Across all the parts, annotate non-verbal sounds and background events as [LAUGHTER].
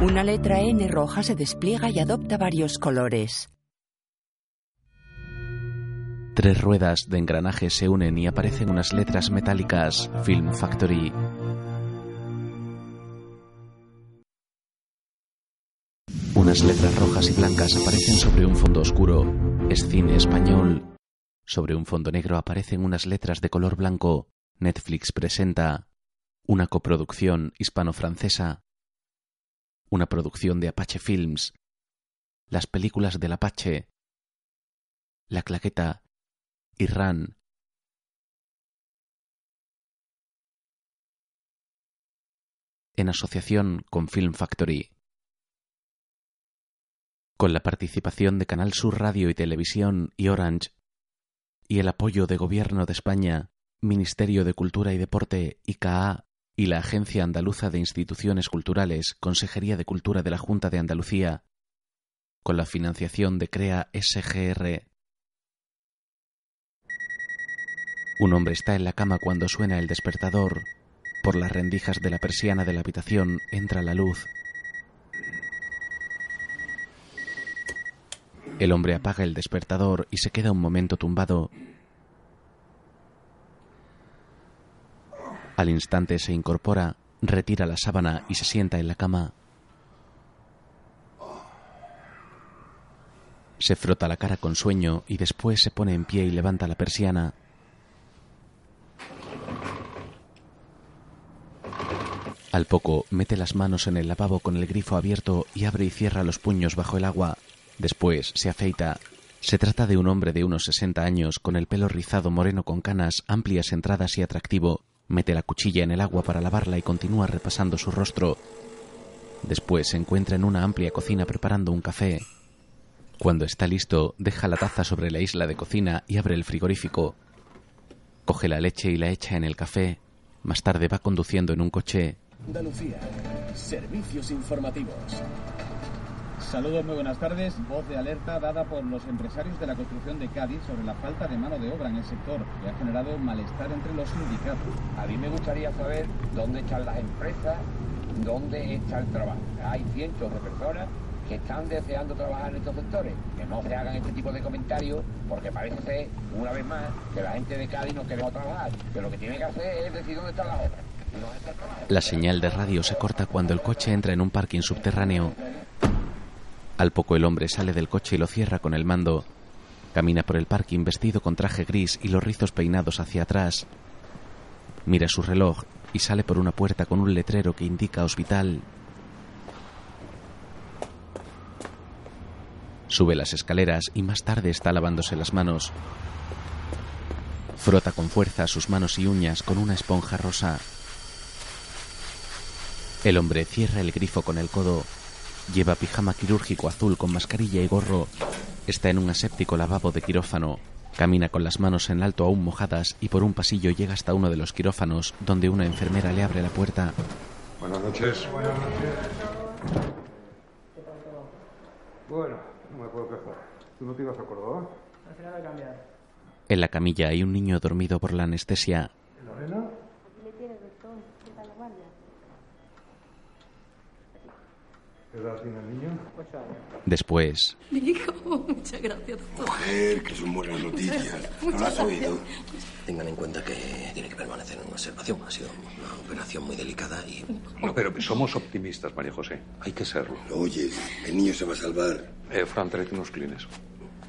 Una letra N roja se despliega y adopta varios colores. Tres ruedas de engranaje se unen y aparecen unas letras metálicas. Film Factory. Unas letras rojas y blancas aparecen sobre un fondo oscuro. Es cine español. Sobre un fondo negro aparecen unas letras de color blanco. Netflix presenta una coproducción hispano-francesa. Una producción de Apache Films. Las películas del Apache. La claqueta. Irán. En asociación con Film Factory. Con la participación de Canal Sur Radio y Televisión y Orange. Y el apoyo de Gobierno de España, Ministerio de Cultura y Deporte, ICA y la Agencia Andaluza de Instituciones Culturales, Consejería de Cultura de la Junta de Andalucía, con la financiación de CREA SGR. Un hombre está en la cama cuando suena el despertador. Por las rendijas de la persiana de la habitación entra la luz. El hombre apaga el despertador y se queda un momento tumbado. Al instante se incorpora, retira la sábana y se sienta en la cama. Se frota la cara con sueño y después se pone en pie y levanta la persiana. Al poco mete las manos en el lavabo con el grifo abierto y abre y cierra los puños bajo el agua. Después se afeita. Se trata de un hombre de unos 60 años con el pelo rizado moreno con canas, amplias entradas y atractivo. Mete la cuchilla en el agua para lavarla y continúa repasando su rostro. Después se encuentra en una amplia cocina preparando un café. Cuando está listo, deja la taza sobre la isla de cocina y abre el frigorífico. Coge la leche y la echa en el café. Más tarde va conduciendo en un coche. Andalucía. Servicios informativos. Saludos, muy buenas tardes. Voz de alerta dada por los empresarios de la construcción de Cádiz sobre la falta de mano de obra en el sector, que ha generado malestar entre los sindicatos. A mí me gustaría saber dónde están las empresas, dónde está el trabajo. Hay cientos de personas que están deseando trabajar en estos sectores. Que no se hagan este tipo de comentarios, porque parece ser, una vez más, que la gente de Cádiz no quiere trabajar. Que lo que tiene que hacer es decir dónde están las obras. La señal de radio se corta cuando el coche entra en un parking subterráneo. Al poco el hombre sale del coche y lo cierra con el mando. Camina por el parking vestido con traje gris y los rizos peinados hacia atrás. Mira su reloj y sale por una puerta con un letrero que indica hospital. Sube las escaleras y más tarde está lavándose las manos. Frota con fuerza sus manos y uñas con una esponja rosa. El hombre cierra el grifo con el codo. Lleva pijama quirúrgico azul con mascarilla y gorro. Está en un aséptico lavabo de quirófano. Camina con las manos en alto aún mojadas y por un pasillo llega hasta uno de los quirófanos donde una enfermera le abre la puerta. Buenas noches. Bueno, no me puedo quejar. ¿Tú no te ibas a Córdoba? Al final de cambiar. En la camilla hay un niño dormido por la anestesia. ¿Lorena? Aquí le tienes, doctor. ¿Qué tal la guardia? ¿Qué edad tiene el niño? Ocho años. Después, Mi hijo, muchas gracias, doctor. Mujer, que son buenas noticias. ¿No lo has oído? Tengan en cuenta que tiene que permanecer en observación. Ha sido una operación muy delicada y No, pero somos optimistas, María José. Hay que serlo. ¿Lo oyes? El niño se va a salvar. Eh, Fran, tráete unos clines.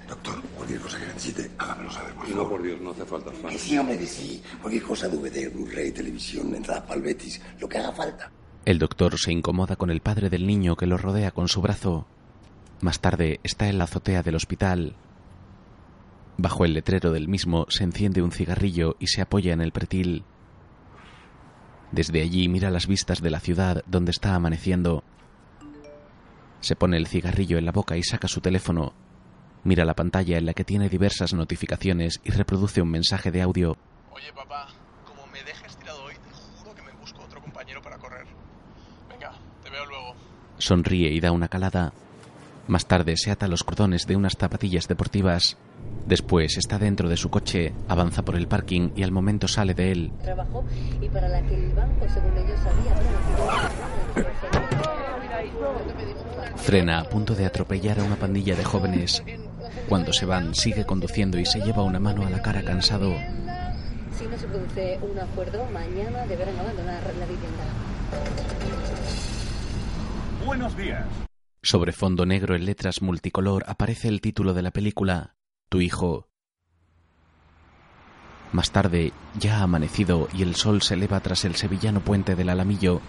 Doctor, cualquier cosa que necesite, hágamelo saber, por No, favor. por Dios, no hace falta, Fran. Que sí, hombre, que sí. Cualquier cosa, DVD, Blu-ray, televisión, entrada para el Betis, lo que haga falta. El doctor se incomoda con el padre del niño que lo rodea con su brazo. Más tarde está en la azotea del hospital. Bajo el letrero del mismo se enciende un cigarrillo y se apoya en el pretil. Desde allí mira las vistas de la ciudad donde está amaneciendo. Se pone el cigarrillo en la boca y saca su teléfono. Mira la pantalla en la que tiene diversas notificaciones y reproduce un mensaje de audio. Oye, papá, como me dejes tirado hoy, te juro que me busco otro compañero para correr. Venga, te veo luego. Sonríe y da una calada. Más tarde se ata los cordones de unas zapatillas deportivas. Después está dentro de su coche, avanza por el parking y al momento sale de él. Trabajó y para la que el banco, según ellos, había prometido Frena a punto de atropellar a una pandilla de jóvenes. Cuando se van, sigue conduciendo y se lleva una mano a la cara cansado. Si no se produce un acuerdo, mañana deberán abandonar la vivienda. Buenos días. Sobre fondo negro en letras multicolor aparece el título de la película, Tu hijo. Más tarde, ya ha amanecido y el sol se eleva tras el sevillano puente del Alamillo.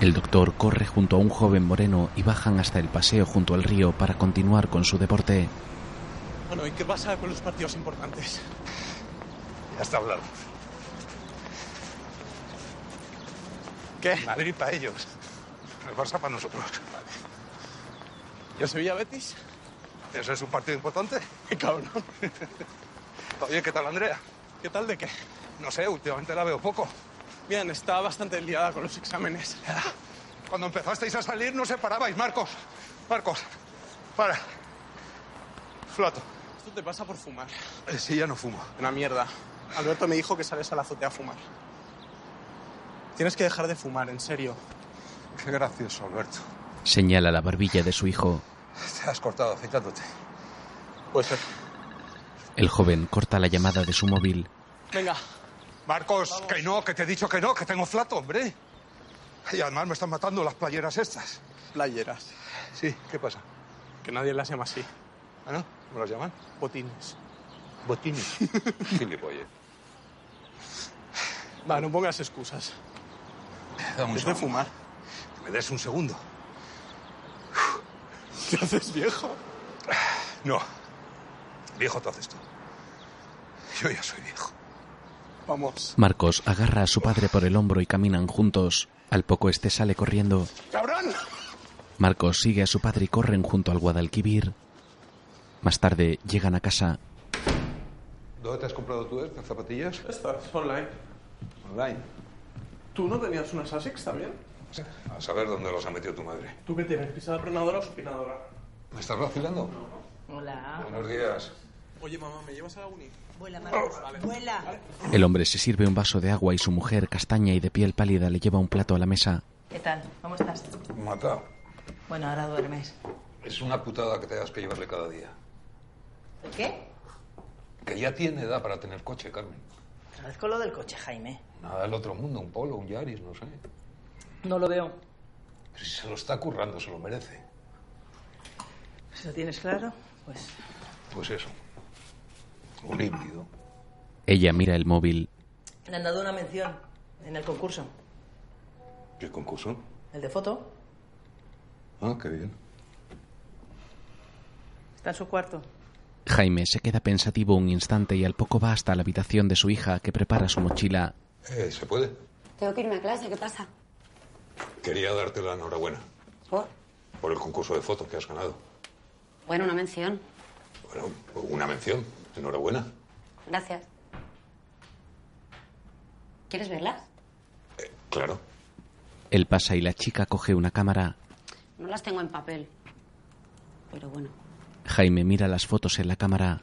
El doctor corre junto a un joven moreno y bajan hasta el paseo junto al río para continuar con su deporte. Bueno, ¿y qué pasa con los partidos importantes? Ya está hablado. ¿Qué? Madrid para ellos. El Barça para nosotros. ¿Y el Sevilla Betis? ¿Ese es un partido importante? [LAUGHS] ¡Qué cabrón! Oye, ¿qué tal, Andrea? ¿Qué tal de qué? No sé, últimamente la veo poco. Bien, está bastante liada con los exámenes. Cuando empezasteis a salir no separabais, Marcos. Marcos, para. Flato. Esto te pasa por fumar. Eh, sí, ya no fumo. Una mierda. Alberto me dijo que sales a la azotea a fumar. Tienes que dejar de fumar, en serio. Qué gracioso, Alberto. Señala la barbilla de su hijo. Te has cortado afeitándote. Puede ser. El joven corta la llamada de su móvil. Venga. Marcos, que no, que te he dicho que no, que tengo flato, hombre. Y además me están matando las playeras estas. Playeras. Sí, ¿qué pasa? Que nadie las llama así. ¿Ah, no? ¿Cómo las llaman? Botines. Botines. [LAUGHS] Gilipollas. Va, no pongas excusas. Dame un de fumar. Que me des un segundo. ¿Qué haces, viejo? No. Viejo te haces tú. Yo ya soy viejo. Vamos. Marcos agarra a su padre por el hombro y caminan juntos. Al poco este sale corriendo. ¡Cabrón! Marcos sigue a su padre y corren junto al Guadalquivir. Más tarde llegan a casa. ¿Dónde te has comprado tú estas zapatillas? Estas, online. Online. ¿Tú no tenías unas Asics también? A saber dónde los ha metido tu madre. ¿Tú qué tienes? ¿Pisada planadora o supinadora? ¿Me estás vacilando? Hola. Buenos días. Oye, mamá, ¿me llevas a la uni? Vuela, Marcos. Vuela. El hombre se sirve un vaso de agua y su mujer, castaña y de piel pálida, le lleva un plato a la mesa. ¿Qué tal? ¿Cómo estás? Mata. Bueno, ahora duermes. Es una putada que tengas que llevarle cada día. ¿El qué? Que ya tiene edad para tener coche, Carmen. Con lo del coche, Jaime. Nada del otro mundo, un polo, un Yaris, no sé. No lo veo. Pero si se lo está currando, se lo merece. Si lo tienes claro, pues... Pues eso. Un híbrido. Ella mira el móvil. Le han dado una mención en el concurso. ¿Qué concurso? El de foto. Ah, qué bien. Está en su cuarto. Jaime se queda pensativo un instante y al poco va hasta la habitación de su hija que prepara su mochila. Eh, ¿Se puede? Tengo que irme a clase, ¿qué pasa? Quería darte la enhorabuena ¿Por? por el concurso de fotos que has ganado. Bueno, una mención. Bueno, una mención. Enhorabuena. Gracias. ¿Quieres verlas? Claro. Él pasa y la chica coge una cámara. No las tengo en papel. Pero bueno. Jaime mira las fotos en la cámara.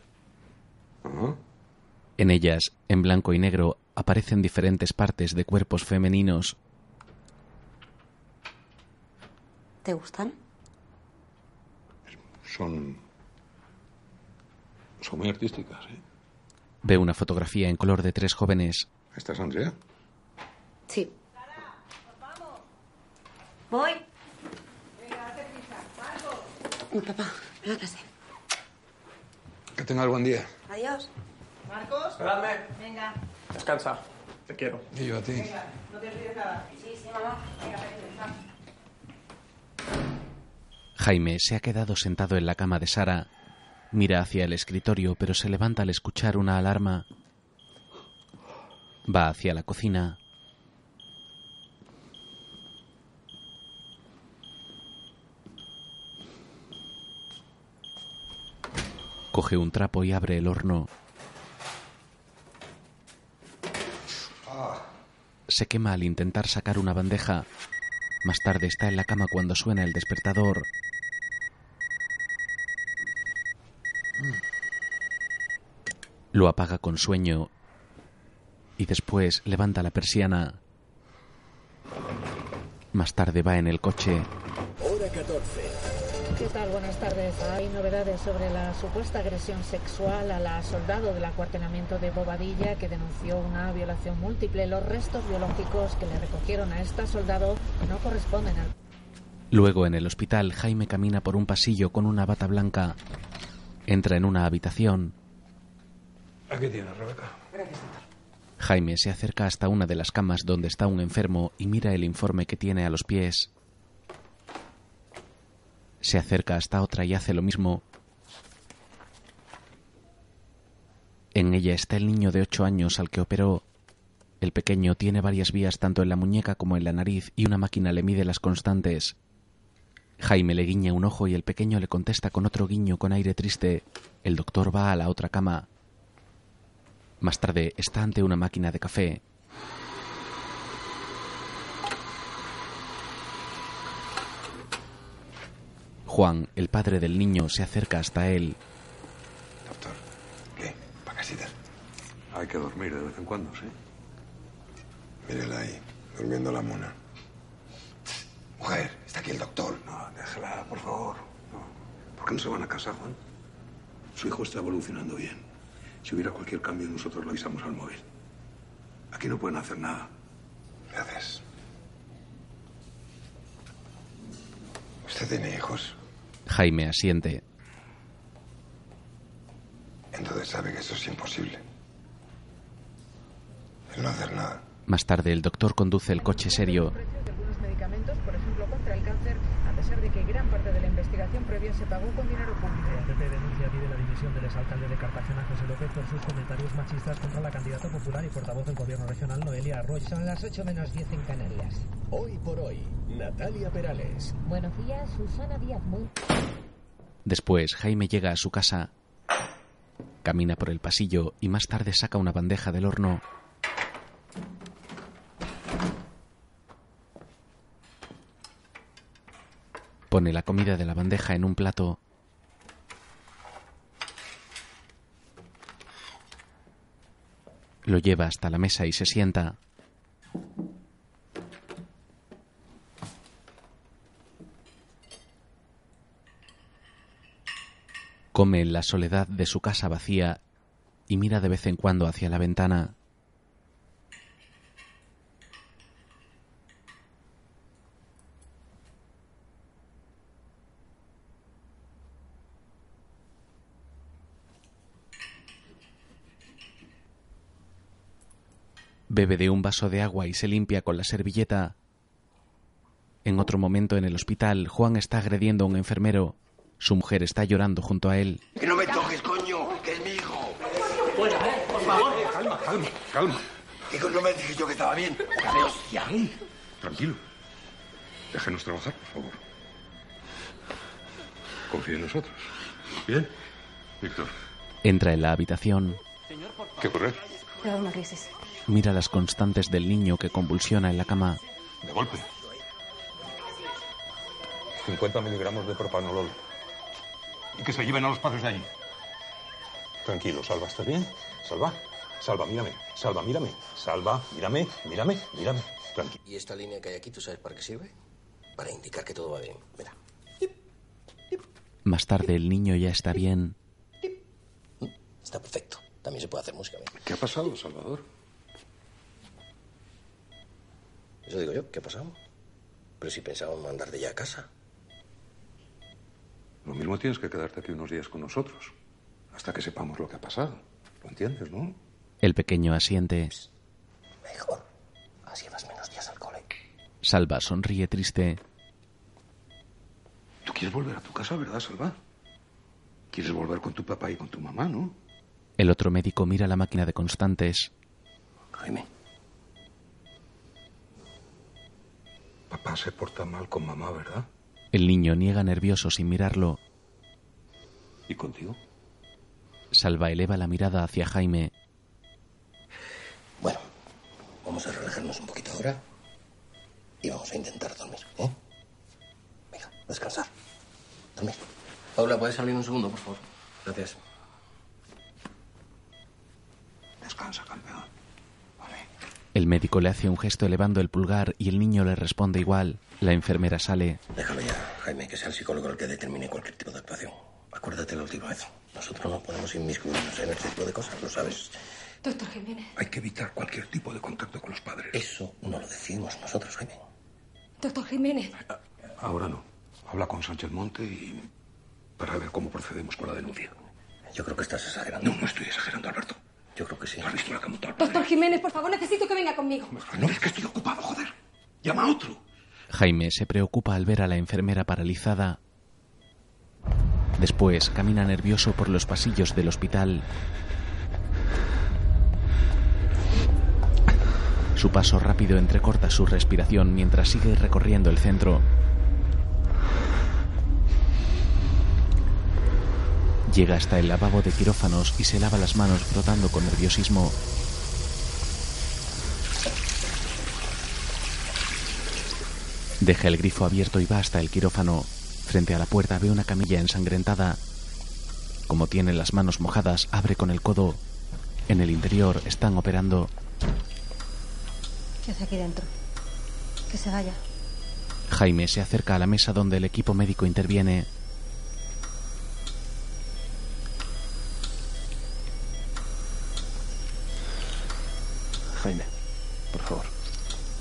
Ajá. En ellas, en blanco y negro, aparecen diferentes partes de cuerpos femeninos. ¿Te gustan? Son. Son muy artísticas, ¿eh? Ve una fotografía en color de tres jóvenes. ¿Esta es Andrea? Sí. Voy. Mi papá, ven a clase. Que tenga buen día. Adiós. Marcos. Esperadme. Venga. Descansa. Te quiero. Y yo a ti. Venga, no te olvides nada. Sí, sí, mamá. Venga, venga. Jaime se ha quedado sentado en la cama de Sara. Mira hacia el escritorio, pero se levanta al escuchar una alarma. Va hacia la cocina. Coge un trapo y abre el horno. Se quema al intentar sacar una bandeja. Más tarde está en la cama cuando suena el despertador. Lo apaga con sueño y después levanta la persiana. Más tarde va en el coche. Hora 14. ¿Qué tal? Buenas tardes. Hay novedades sobre la supuesta agresión sexual a la soldado del acuartelamiento de Bobadilla que denunció una violación múltiple. Los restos biológicos que le recogieron a esta soldado no corresponden al... Luego en el hospital, Jaime camina por un pasillo con una bata blanca. Entra en una habitación. Aquí tienes, Rebeca. Gracias, Jaime se acerca hasta una de las camas donde está un enfermo y mira el informe que tiene a los pies. Se acerca hasta otra y hace lo mismo. En ella está el niño de ocho años al que operó. El pequeño tiene varias vías tanto en la muñeca como en la nariz y una máquina le mide las constantes. Jaime le guiña un ojo y el pequeño le contesta con otro guiño con aire triste. El doctor va a la otra cama. Más tarde está ante una máquina de café. Juan, el padre del niño, se acerca hasta él. Doctor, ¿qué? ¿Para casita? Hay que dormir de vez en cuando, ¿sí? Mírela ahí, durmiendo la mona. Mujer, está aquí el doctor. No, déjala, por favor. No. ¿Por qué no se van a casa, Juan? Su hijo está evolucionando bien. Si hubiera cualquier cambio, nosotros lo avisamos al móvil. Aquí no pueden hacer nada. Gracias. ¿Usted tiene hijos? Jaime asiente. Entonces sabe que eso es imposible. El no hacer nada. Más tarde el doctor conduce el coche serio. algunos medicamentos, por ejemplo, contra el cáncer, a pesar de que gran parte de la investigación previa se pagó con dinero público. Dimisión del exalcalde de Cartagena, José López, por sus comentarios machistas contra la candidata popular y portavoz del gobierno regional, Noelia Arroyo. Son las 8 menos 10 en Canarias. Hoy por hoy, Natalia Perales. Buenos días, Susana Díaz. Muy... Después, Jaime llega a su casa. Camina por el pasillo y más tarde saca una bandeja del horno. Pone la comida de la bandeja en un plato. Lo lleva hasta la mesa y se sienta. Come en la soledad de su casa vacía y mira de vez en cuando hacia la ventana. Bebe de un vaso de agua y se limpia con la servilleta. En otro momento en el hospital, Juan está agrediendo a un enfermero. Su mujer está llorando junto a él. Que no me toques, coño, que es mi hijo. Bueno, eh, por favor. Calma, calma, calma. Hijo, no me dije yo que estaba bien. Déjame, hostia. Tranquilo. Déjenos trabajar, por favor. Confíe en nosotros. ¿Bien? Víctor, Entra en la habitación. ¿qué ocurre? Una crisis. Mira las constantes del niño que convulsiona en la cama. De golpe. 50 miligramos de propanolol. Y que se lleven a los padres de allí. Tranquilo, Salva, ¿estás bien? Salva, Salva, mírame. Salva, mírame. Salva, mírame, mírame, mírame. Tranquilo. ¿Y esta línea que hay aquí, tú sabes para qué sirve? Para indicar que todo va bien. Mira. Más tarde el niño ya está bien. Está perfecto. También se puede hacer música. ¿Qué ha pasado, Salvador? Eso digo yo, ¿qué ha pasado? Pero si pensábamos mandarte ya a casa. Lo mismo tienes que quedarte aquí unos días con nosotros. Hasta que sepamos lo que ha pasado. ¿Lo entiendes, no? El pequeño asiente. Mejor. Así vas menos días al cole. Salva sonríe triste. Tú quieres volver a tu casa, ¿verdad, Salva? Quieres volver con tu papá y con tu mamá, ¿no? El otro médico mira la máquina de constantes. Jaime. Papá se porta mal con mamá, ¿verdad? El niño niega nervioso sin mirarlo. ¿Y contigo? Salva eleva la mirada hacia Jaime. Bueno, vamos a relajarnos un poquito ahora. Y vamos a intentar dormir, ¿eh? Venga, descansar. Dormir. Paula, ¿puedes salir un segundo, por favor? Gracias. Descansa, campeón. El médico le hace un gesto elevando el pulgar y el niño le responde igual. La enfermera sale. Déjalo ya, Jaime, que sea el psicólogo el que determine cualquier tipo de actuación. Acuérdate la última vez. Nosotros no podemos inmiscuirnos en ese tipo de cosas, lo sabes. Doctor Jiménez. Hay que evitar cualquier tipo de contacto con los padres. Eso no lo decidimos nosotros, Jaime. Doctor Jiménez. Ahora no. Habla con Sánchez Monte y para ver cómo procedemos con la denuncia. Yo creo que estás exagerando. No, no estoy exagerando, Alberto. Yo creo que sí. Doctor Jiménez, por favor, necesito que venga conmigo. No ves que estoy ocupado, joder. Llama a otro. Jaime se preocupa al ver a la enfermera paralizada. Después camina nervioso por los pasillos del hospital. Su paso rápido entrecorta su respiración mientras sigue recorriendo el centro. Llega hasta el lavabo de quirófanos y se lava las manos frotando con nerviosismo. Deja el grifo abierto y va hasta el quirófano. Frente a la puerta ve una camilla ensangrentada. Como tiene las manos mojadas, abre con el codo. En el interior están operando. ¿Qué hace aquí dentro? Que se vaya. Jaime se acerca a la mesa donde el equipo médico interviene. Jaime, por favor.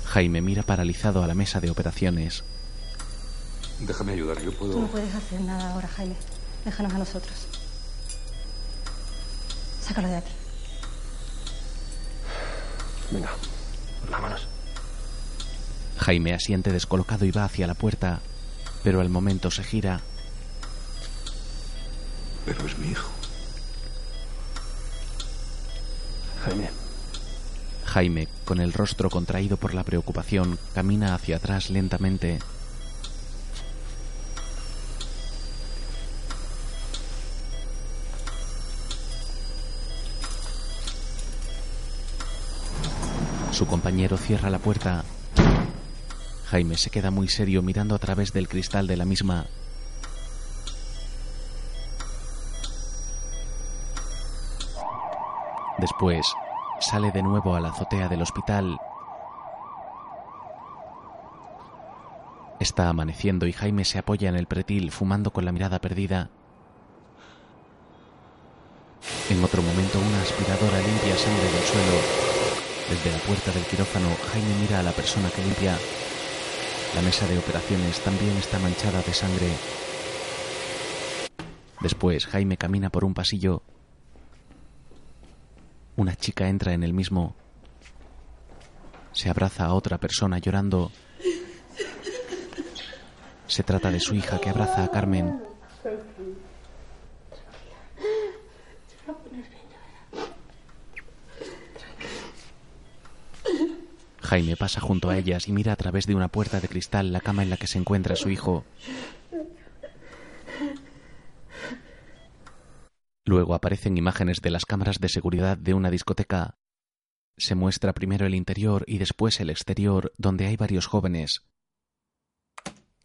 Jaime mira paralizado a la mesa de operaciones. Déjame ayudar, yo puedo. Tú no puedes hacer nada ahora, Jaime. Déjanos a nosotros. Sácalo de aquí. Venga, vámonos. Jaime asiente descolocado y va hacia la puerta, pero al momento se gira. Pero es mi hijo. Jaime. Jaime, con el rostro contraído por la preocupación, camina hacia atrás lentamente. Su compañero cierra la puerta. Jaime se queda muy serio mirando a través del cristal de la misma. Después, sale de nuevo a la azotea del hospital. Está amaneciendo y Jaime se apoya en el pretil fumando con la mirada perdida. En otro momento una aspiradora limpia sangre del suelo. Desde la puerta del quirófano, Jaime mira a la persona que limpia. La mesa de operaciones también está manchada de sangre. Después, Jaime camina por un pasillo. Una chica entra en el mismo. Se abraza a otra persona llorando. Se trata de su hija que abraza a Carmen. Jaime pasa junto a ellas y mira a través de una puerta de cristal la cama en la que se encuentra su hijo. Luego aparecen imágenes de las cámaras de seguridad de una discoteca. Se muestra primero el interior y después el exterior, donde hay varios jóvenes.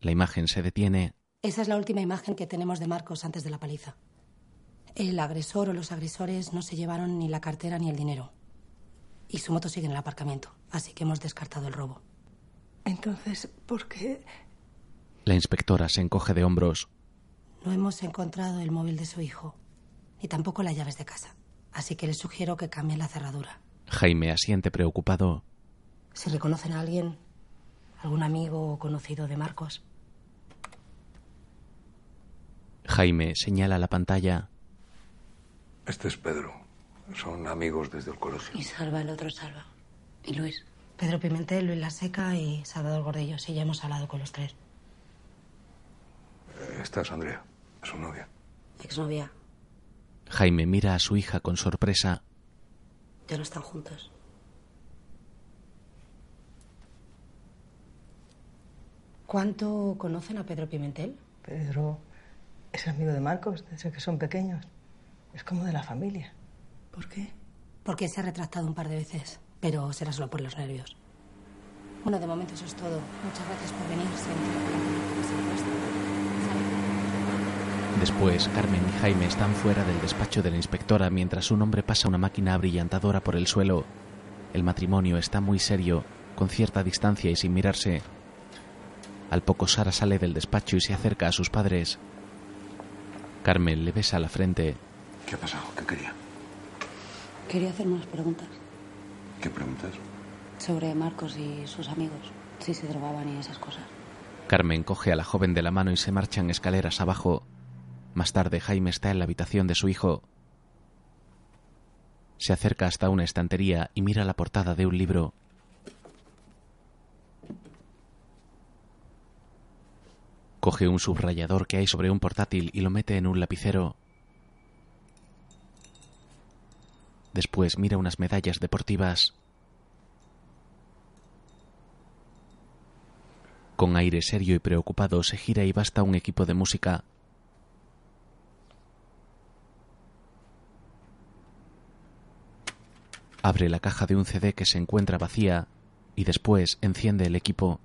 La imagen se detiene. Esa es la última imagen que tenemos de Marcos antes de la paliza. El agresor o los agresores no se llevaron ni la cartera ni el dinero. Y su moto sigue en el aparcamiento, así que hemos descartado el robo. Entonces, ¿por qué? La inspectora se encoge de hombros. No hemos encontrado el móvil de su hijo, ni tampoco las llaves de casa. Así que les sugiero que cambien la cerradura. Jaime asiente preocupado. Si reconocen a alguien, algún amigo o conocido de Marcos, Jaime señala la pantalla. Este es Pedro. Son amigos desde el colegio. Y Salva, el otro Salva. ¿Y Luis? Pedro Pimentel, Luis La Seca y Salvador Gordillo. Sí, ya hemos hablado con los tres. Esta es Andrea, su novia. Exnovia. Jaime mira a su hija con sorpresa. Ya no están juntos. ¿Cuánto conocen a Pedro Pimentel? Pedro es amigo de Marcos desde que son pequeños. Es como de la familia. ¿Por qué? Porque se ha retractado un par de veces, pero será solo por los nervios. Bueno, de momento eso es todo. Muchas gracias por venir. Después, Carmen y Jaime están fuera del despacho de la inspectora mientras un hombre pasa una máquina abrillantadora por el suelo. el matrimonio está muy serio, con cierta distancia y sin mirarse. Al poco Sara sale del despacho y se acerca a sus padres. Carmen le besa la frente. ¿Qué ha pasado? ¿Qué quería? Quería hacer unas preguntas ¿Qué preguntas? sobre Marcos y sus amigos, si se drogaban y esas cosas. Carmen coge a la joven de la mano y se marchan escaleras abajo. Más tarde Jaime está en la habitación de su hijo. Se acerca hasta una estantería y mira la portada de un libro. Coge un subrayador que hay sobre un portátil y lo mete en un lapicero. Después mira unas medallas deportivas. Con aire serio y preocupado se gira y basta un equipo de música. Abre la caja de un CD que se encuentra vacía y después enciende el equipo.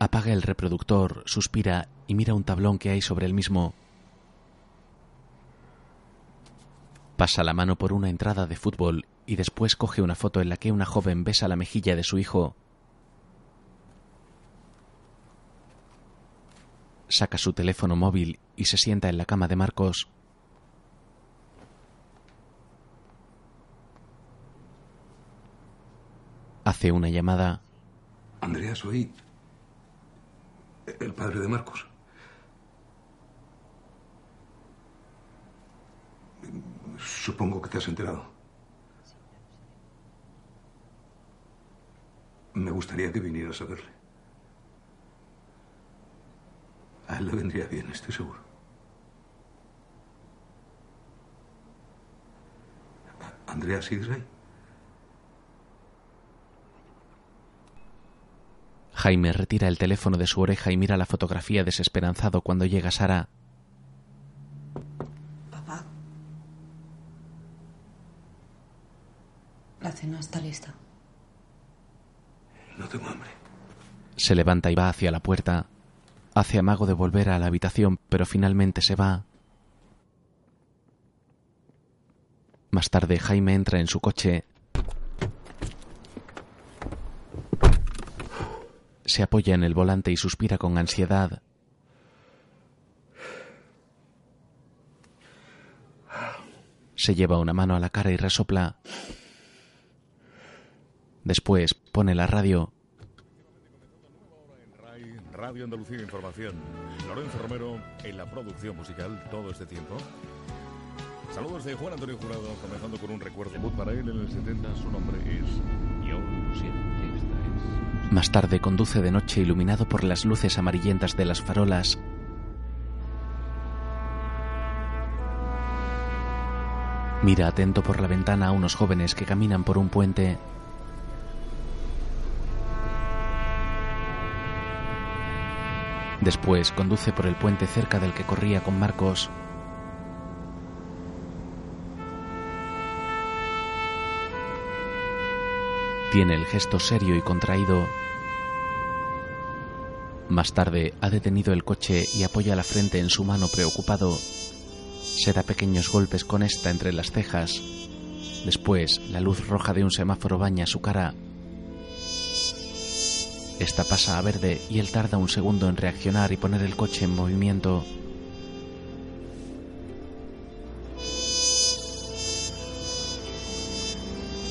Apaga el reproductor, suspira y mira un tablón que hay sobre el mismo. Pasa la mano por una entrada de fútbol y después coge una foto en la que una joven besa la mejilla de su hijo. Saca su teléfono móvil y se sienta en la cama de Marcos. Hace una llamada. Andrea, soy el padre de Marcos. Supongo que te has enterado. Me gustaría que vinieras a verle. A él le vendría bien, estoy seguro. Andrea, ¿sigues ahí? Jaime retira el teléfono de su oreja y mira la fotografía desesperanzado cuando llega Sara. Papá. La cena está lista. No tengo hambre. Se levanta y va hacia la puerta. Hace amago de volver a la habitación, pero finalmente se va. Más tarde Jaime entra en su coche. Se apoya en el volante y suspira con ansiedad. Se lleva una mano a la cara y resopla. Después pone la radio. Radio Andalucía Información. Lorenzo Romero en la producción musical todo este tiempo. Saludos de Juan Antonio Jurado, comenzando con un recuerdo para él en el 70. Su nombre es. Esta es Más tarde conduce de noche iluminado por las luces amarillentas de las farolas. Mira atento por la ventana a unos jóvenes que caminan por un puente. Después conduce por el puente cerca del que corría con Marcos. Tiene el gesto serio y contraído. Más tarde ha detenido el coche y apoya la frente en su mano preocupado. Se da pequeños golpes con esta entre las cejas. Después, la luz roja de un semáforo baña su cara. Esta pasa a verde y él tarda un segundo en reaccionar y poner el coche en movimiento.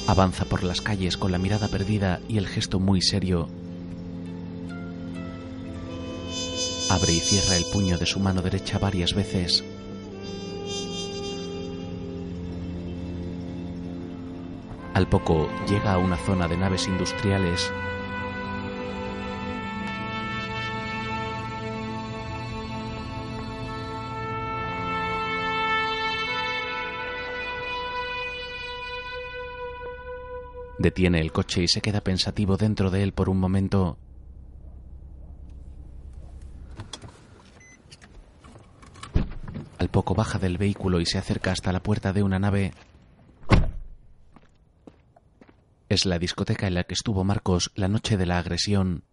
Avanza por las calles con la mirada perdida y el gesto muy serio. Abre y cierra el puño de su mano derecha varias veces. Al poco llega a una zona de naves industriales. Detiene el coche y se queda pensativo dentro de él por un momento. Al poco baja del vehículo y se acerca hasta la puerta de una nave. Es la discoteca en la que estuvo Marcos la noche de la agresión.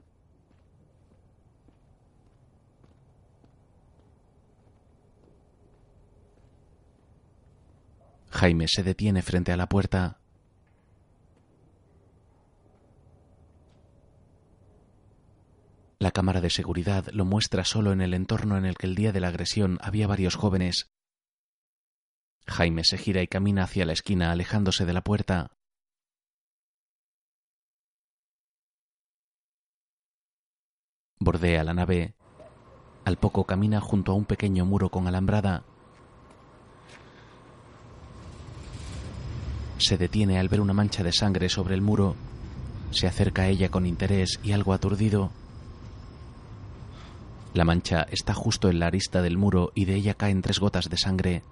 Jaime se detiene frente a la puerta. La cámara de seguridad lo muestra solo en el entorno en el que el día de la agresión había varios jóvenes. Jaime se gira y camina hacia la esquina alejándose de la puerta. Bordea la nave. Al poco camina junto a un pequeño muro con alambrada. Se detiene al ver una mancha de sangre sobre el muro. Se acerca a ella con interés y algo aturdido. La mancha está justo en la arista del muro y de ella caen tres gotas de sangre.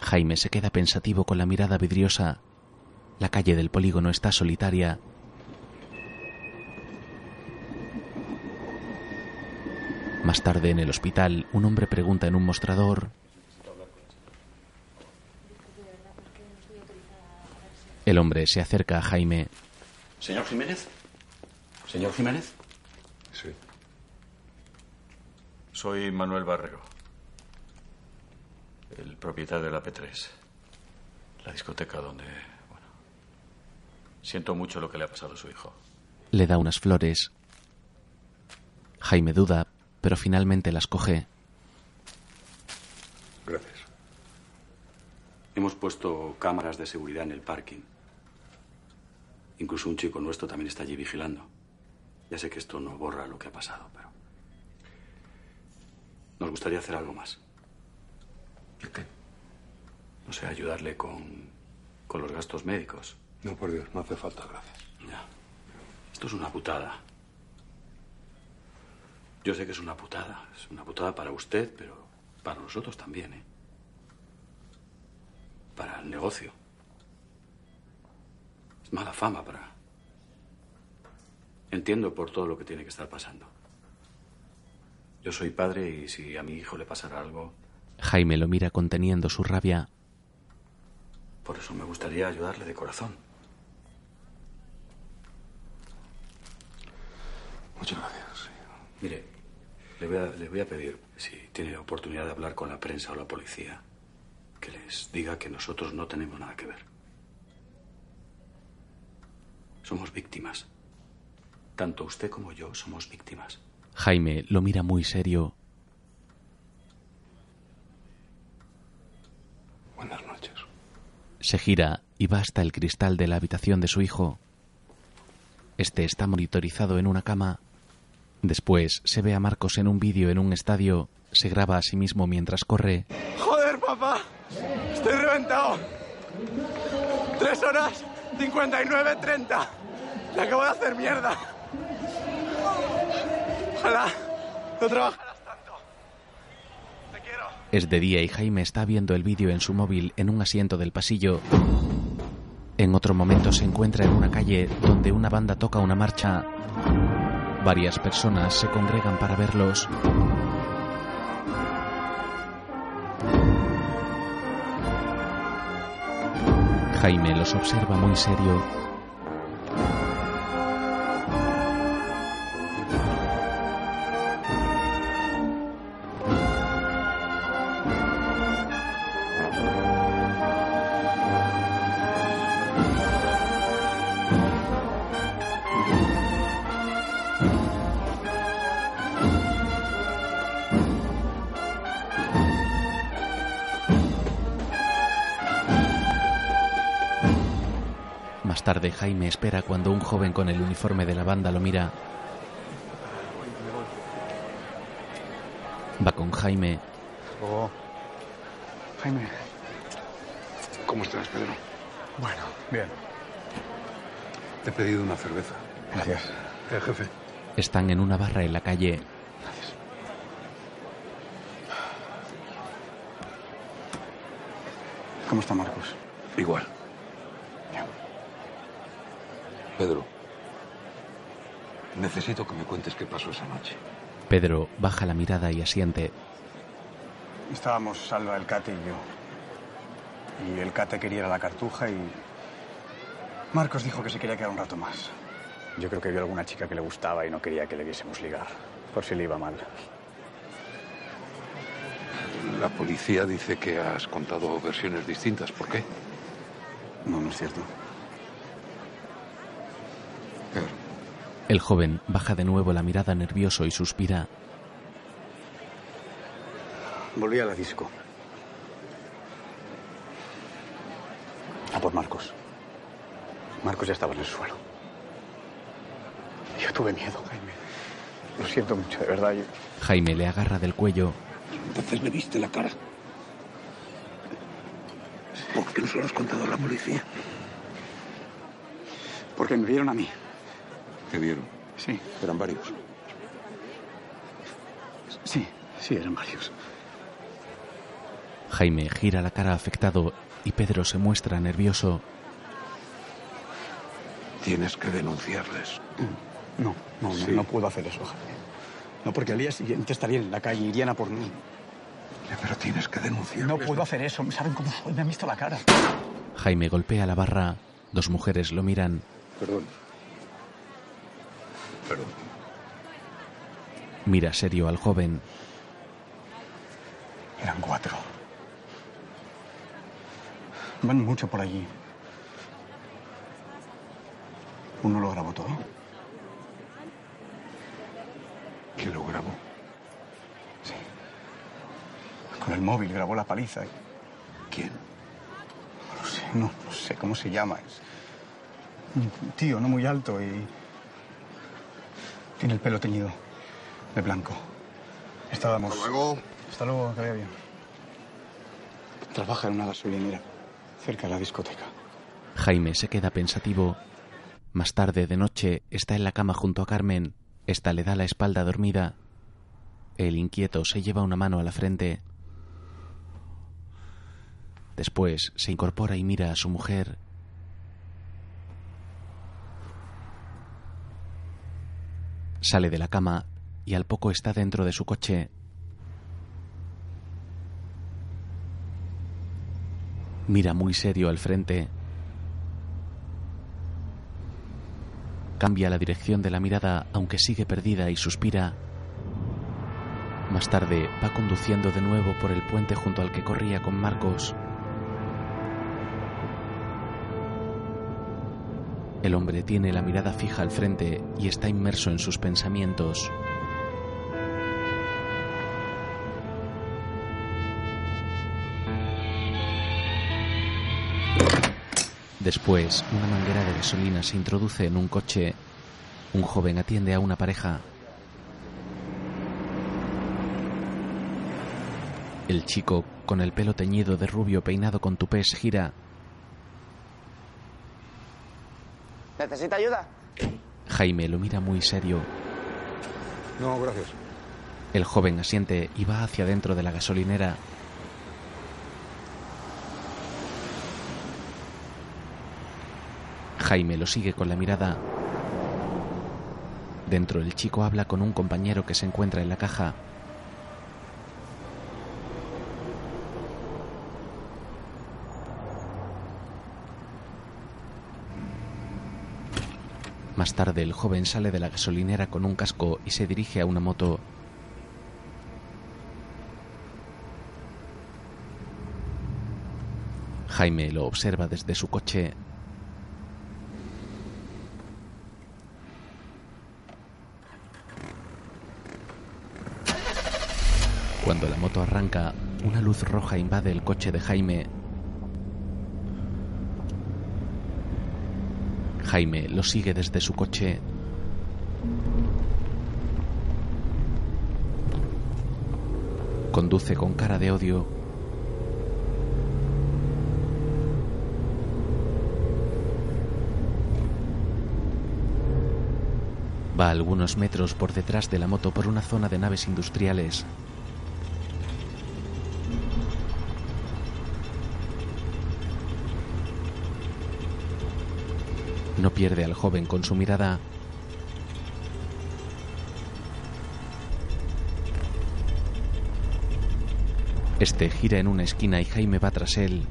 Jaime se queda pensativo con la mirada vidriosa. La calle del polígono está solitaria. Más tarde en el hospital, un hombre pregunta en un mostrador. El hombre se acerca a Jaime. ¿Señor Jiménez? ¿Señor Jiménez? Sí. Soy Manuel Barrero, el propietario de la P3, la discoteca donde, bueno, siento mucho lo que le ha pasado a su hijo. Le da unas flores. Jaime duda, pero finalmente las coge. Gracias. Hemos puesto cámaras de seguridad en el parking. Incluso un chico nuestro también está allí vigilando. Ya sé que esto no borra lo que ha pasado, pero nos gustaría hacer algo más. ¿Qué? No sé, ayudarle con, con los gastos médicos. No, por Dios, no hace falta, gracias. Ya. Esto es una putada. Yo sé que es una putada. Es una putada para usted, pero para nosotros también, ¿eh? Para el negocio. Es mala fama para... Entiendo por todo lo que tiene que estar pasando. Yo soy padre y si a mi hijo le pasara algo, Jaime lo mira conteniendo su rabia. por eso me gustaría ayudarle de corazón. Muchas gracias. Mire, le voy, a, le voy a pedir, si tiene la oportunidad de hablar con la prensa o la policía, que les diga que nosotros no tenemos nada que ver. Somos víctimas. Tanto usted como yo somos víctimas. Jaime lo mira muy serio. Buenas noches. Se gira y va hasta el cristal de la habitación de su hijo. Este está monitorizado en una cama. Después se ve a Marcos en un vídeo en un estadio. Se graba a sí mismo mientras corre. Joder, papá. Estoy reventado. Tres horas 59.30. Le acabo de hacer mierda. Ojalá no trabajaras tanto. Te quiero. Es de día y Jaime está viendo el vídeo en su móvil en un asiento del pasillo. En otro momento se encuentra en una calle donde una banda toca una marcha. Varias personas se congregan para verlos. Jaime los observa muy serio. Tarde Jaime espera cuando un joven con el uniforme de la banda lo mira. Va con Jaime. Oh. Jaime. ¿Cómo estás, Pedro? Bueno, bien. Te he pedido una cerveza. Gracias. Eh, jefe. Están en una barra en la calle. ¿Cómo está Marcos? Igual. Pedro, necesito que me cuentes qué pasó esa noche. Pedro baja la mirada y asiente. Estábamos Salva, el Cate y yo. Y el Cate quería ir a la cartuja y... Marcos dijo que se quería quedar un rato más. Yo creo que vio alguna chica que le gustaba y no quería que le viésemos ligar, por si le iba mal. La policía dice que has contado versiones distintas. ¿Por qué? No, no es cierto. El joven baja de nuevo la mirada nervioso y suspira. Volví a la disco. A por Marcos. Marcos ya estaba en el suelo. Yo tuve miedo, Jaime. Lo siento mucho, de verdad. Yo- Jaime le agarra del cuello. Entonces le viste la cara. ¿Por qué no se lo has contado a la policía? Porque me vieron a mí. ¿Te vieron? Sí. Eran varios. Sí, sí, eran varios. Jaime gira la cara afectado y Pedro se muestra nervioso. Tienes que denunciarles. No, no, no, Sí. no puedo hacer eso, Jaime. No, porque al día siguiente estarían en la calle, irían a por mí. Pero tienes que denunciarles. No puedo hacer eso, saben cómo soy, me han visto la cara. Jaime golpea la barra. Dos mujeres lo miran. Perdón. Perdón. Mira serio al joven. Eran cuatro. Van mucho por allí. Uno lo grabó todo. ¿Quién lo grabó? Sí. Con el móvil grabó la paliza. ¿Quién? No lo sé, no, no sé cómo se llama. Es un tío no muy alto y tiene el pelo teñido de blanco. Estábamos. Hasta luego. Hasta luego, que vaya bien. Trabaja en una gasolinera cerca de la discoteca. Jaime se queda pensativo. Más tarde, de noche, está en la cama junto a Carmen. Esta le da la espalda dormida. El inquieto se lleva una mano a la frente. Después se incorpora y mira a su mujer. Sale de la cama y al poco está dentro de su coche. Mira muy serio al frente. Cambia la dirección de la mirada aunque sigue perdida y suspira. Más tarde va conduciendo de nuevo por el puente junto al que corría con Marcos. El hombre tiene la mirada fija al frente y está inmerso en sus pensamientos. Después, una manguera de gasolina se introduce en un coche. Un joven atiende a una pareja. El chico, con el pelo teñido de rubio peinado con tupés, gira. ¿Necesita ayuda? Jaime lo mira muy serio. No, gracias. El joven asiente y va hacia dentro de la gasolinera. Jaime lo sigue con la mirada. Dentro el chico habla con un compañero que se encuentra en la caja. Más tarde el joven sale de la gasolinera con un casco y se dirige a una moto. Jaime lo observa desde su coche. Cuando la moto arranca, una luz roja invade el coche de Jaime. Jaime lo sigue desde su coche. Conduce con cara de odio. Va algunos metros por detrás de la moto por una zona de naves industriales. Pierde al joven con su mirada. Este gira en una esquina y Jaime va tras él.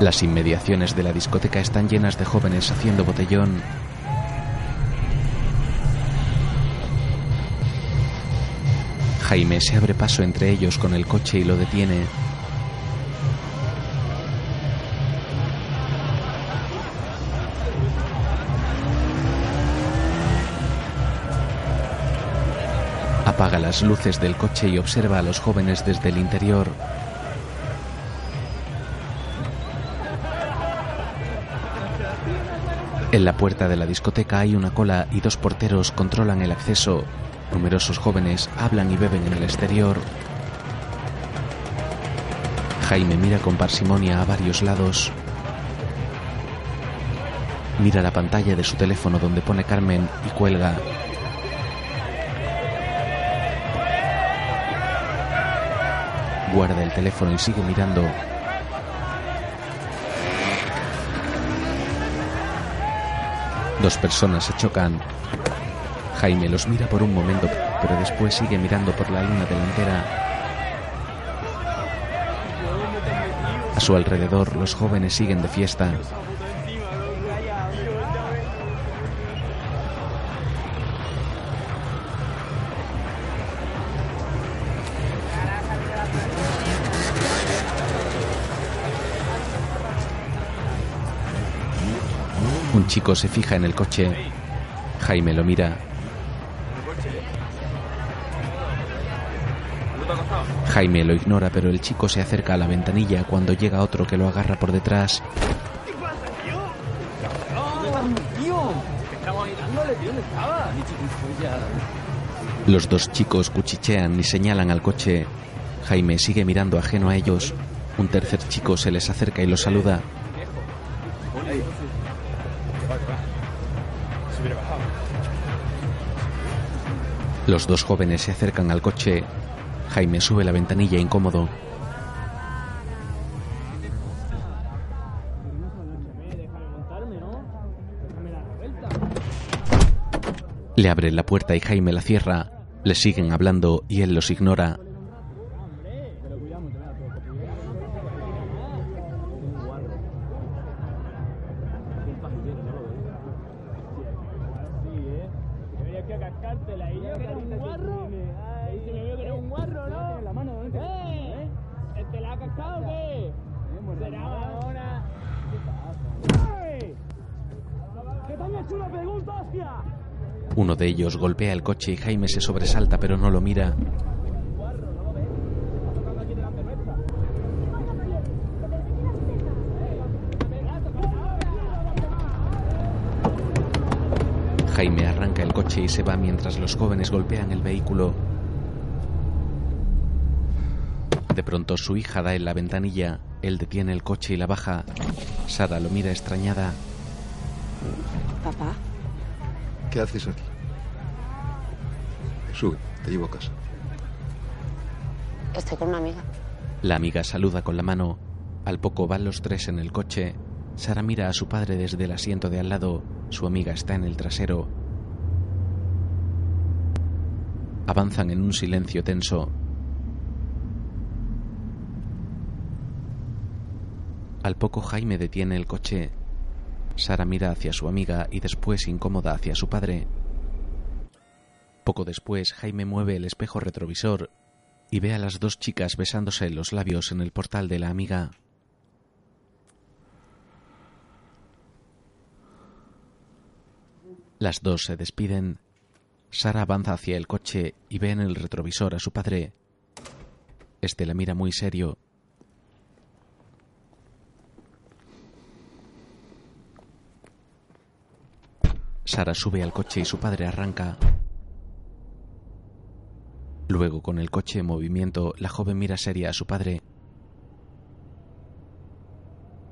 Las inmediaciones de la discoteca están llenas de jóvenes haciendo botellón. Jaime se abre paso entre ellos con el coche y lo detiene. Apaga las luces del coche y observa a los jóvenes desde el interior. En la puerta de la discoteca hay una cola y dos porteros controlan el acceso. Numerosos jóvenes hablan y beben en el exterior. Jaime mira con parsimonia a varios lados. Mira la pantalla de su teléfono donde pone Carmen y cuelga. Guarda el teléfono y sigue mirando. Dos personas se chocan. Jaime los mira por un momento, pero después sigue mirando por la línea delantera. A su alrededor, los jóvenes siguen de fiesta. Un chico se fija en el coche. Jaime lo mira. Jaime lo ignora, pero el chico se acerca a la ventanilla cuando llega otro que lo agarra por detrás. Los dos chicos cuchichean y señalan al coche. Jaime sigue mirando ajeno a ellos. Un tercer chico se les acerca y los saluda. Los dos jóvenes se acercan al coche. Jaime sube la ventanilla incómodo. Le abren la puerta y Jaime la cierra. Le siguen hablando y él los ignora. Uno de ellos golpea el coche y Jaime se sobresalta pero no lo mira. Jaime arranca el coche y se va mientras los jóvenes golpean el vehículo. De pronto su hija da en la ventanilla. Él detiene el coche y la baja. Sara lo mira extrañada. Papá, ¿Qué haces aquí? Sube, te llevo a casa. estoy con una amiga. La amiga saluda con la mano. Al poco van los tres en el coche. Sara mira a su padre desde el asiento de al lado. Su amiga está en el trasero. Avanzan en un silencio tenso. Al poco Jaime detiene el coche. Sara mira hacia su amiga y después incómoda hacia su padre. Poco después, Jaime mueve el espejo retrovisor y ve a las dos chicas besándose los labios en el portal de la amiga. Las dos se despiden. Sara avanza hacia el coche y ve en el retrovisor a su padre. Este la mira muy serio. Sara sube al coche y su padre arranca. Luego, con el coche en movimiento, la joven mira seria a su padre.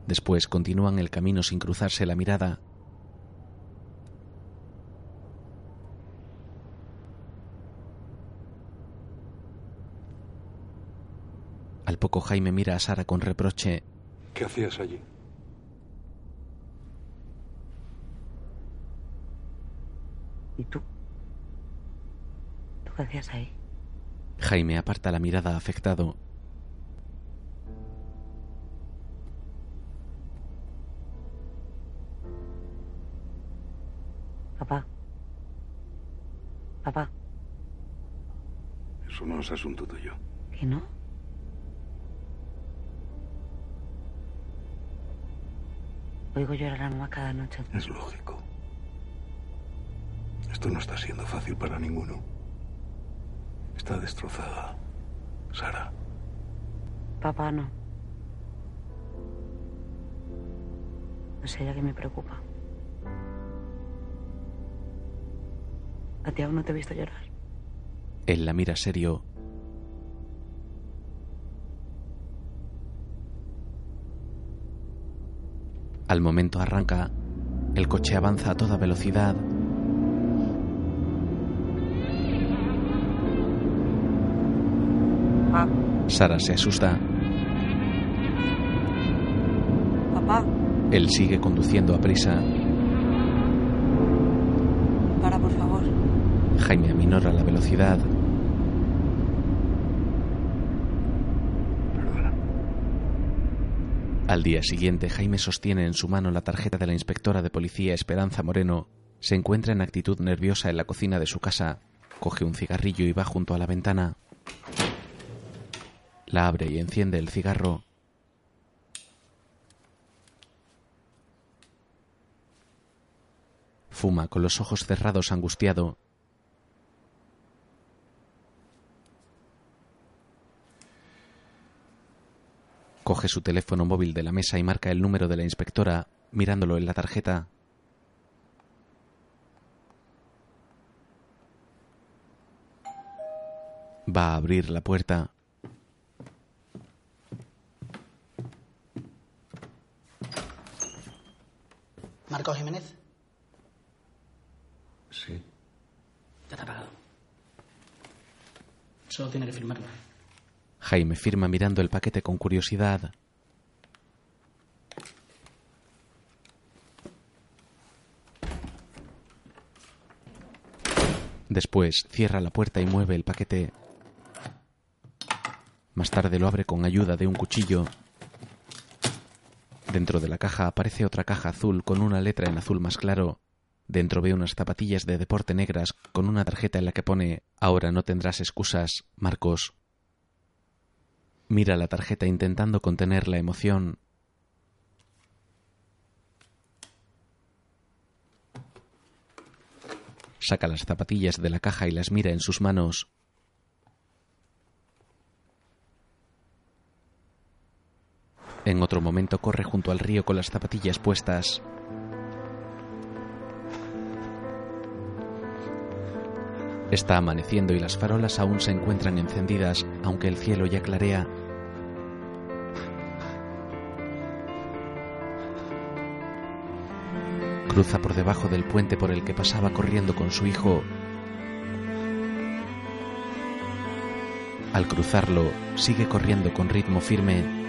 Después continúan el camino sin cruzarse la mirada. Al poco Jaime mira a Sara con reproche. ¿Qué hacías allí? ¿Y tú? ¿Tú qué hacías ahí? Jaime aparta la mirada afectado. Papá. Papá. Eso no es asunto tuyo. ¿Que no? Oigo llorar a mamá cada noche. Es lógico. Esto no está siendo fácil para ninguno. Está destrozada. Sara. Papá no. Es ella que me preocupa. ¿A ti aún no te he visto llorar? Él la mira serio. Al momento arranca. El coche avanza a toda velocidad Sara se asusta. Papá. Él sigue conduciendo a prisa. Para, por favor. Jaime aminora la velocidad. Perdona. Al día siguiente, Jaime sostiene en su mano la tarjeta de la inspectora de policía Esperanza Moreno. Se encuentra en actitud nerviosa en la cocina de su casa. Coge un cigarrillo y va junto a la ventana. La abre y enciende el cigarro. Fuma con los ojos cerrados angustiado. Coge su teléfono móvil de la mesa y marca el número de la inspectora, mirándolo en la tarjeta. Va a abrir la puerta. ¿Marcos Jiménez? Sí. Ya está pagado. Solo tiene que firmarlo. Jaime firma mirando el paquete con curiosidad. Después cierra la puerta y mueve el paquete. Más tarde lo abre con ayuda de un cuchillo. Dentro de la caja aparece otra caja azul con una letra en azul más claro. Dentro ve unas zapatillas de deporte negras con una tarjeta en la que pone Ahora no tendrás excusas, Marcos. Mira la tarjeta intentando contener la emoción. Saca las zapatillas de la caja y las mira en sus manos. En otro momento corre junto al río con las zapatillas puestas. Está amaneciendo y las farolas aún se encuentran encendidas, aunque el cielo ya clarea. Cruza por debajo del puente por el que pasaba corriendo con su hijo. Al cruzarlo, sigue corriendo con ritmo firme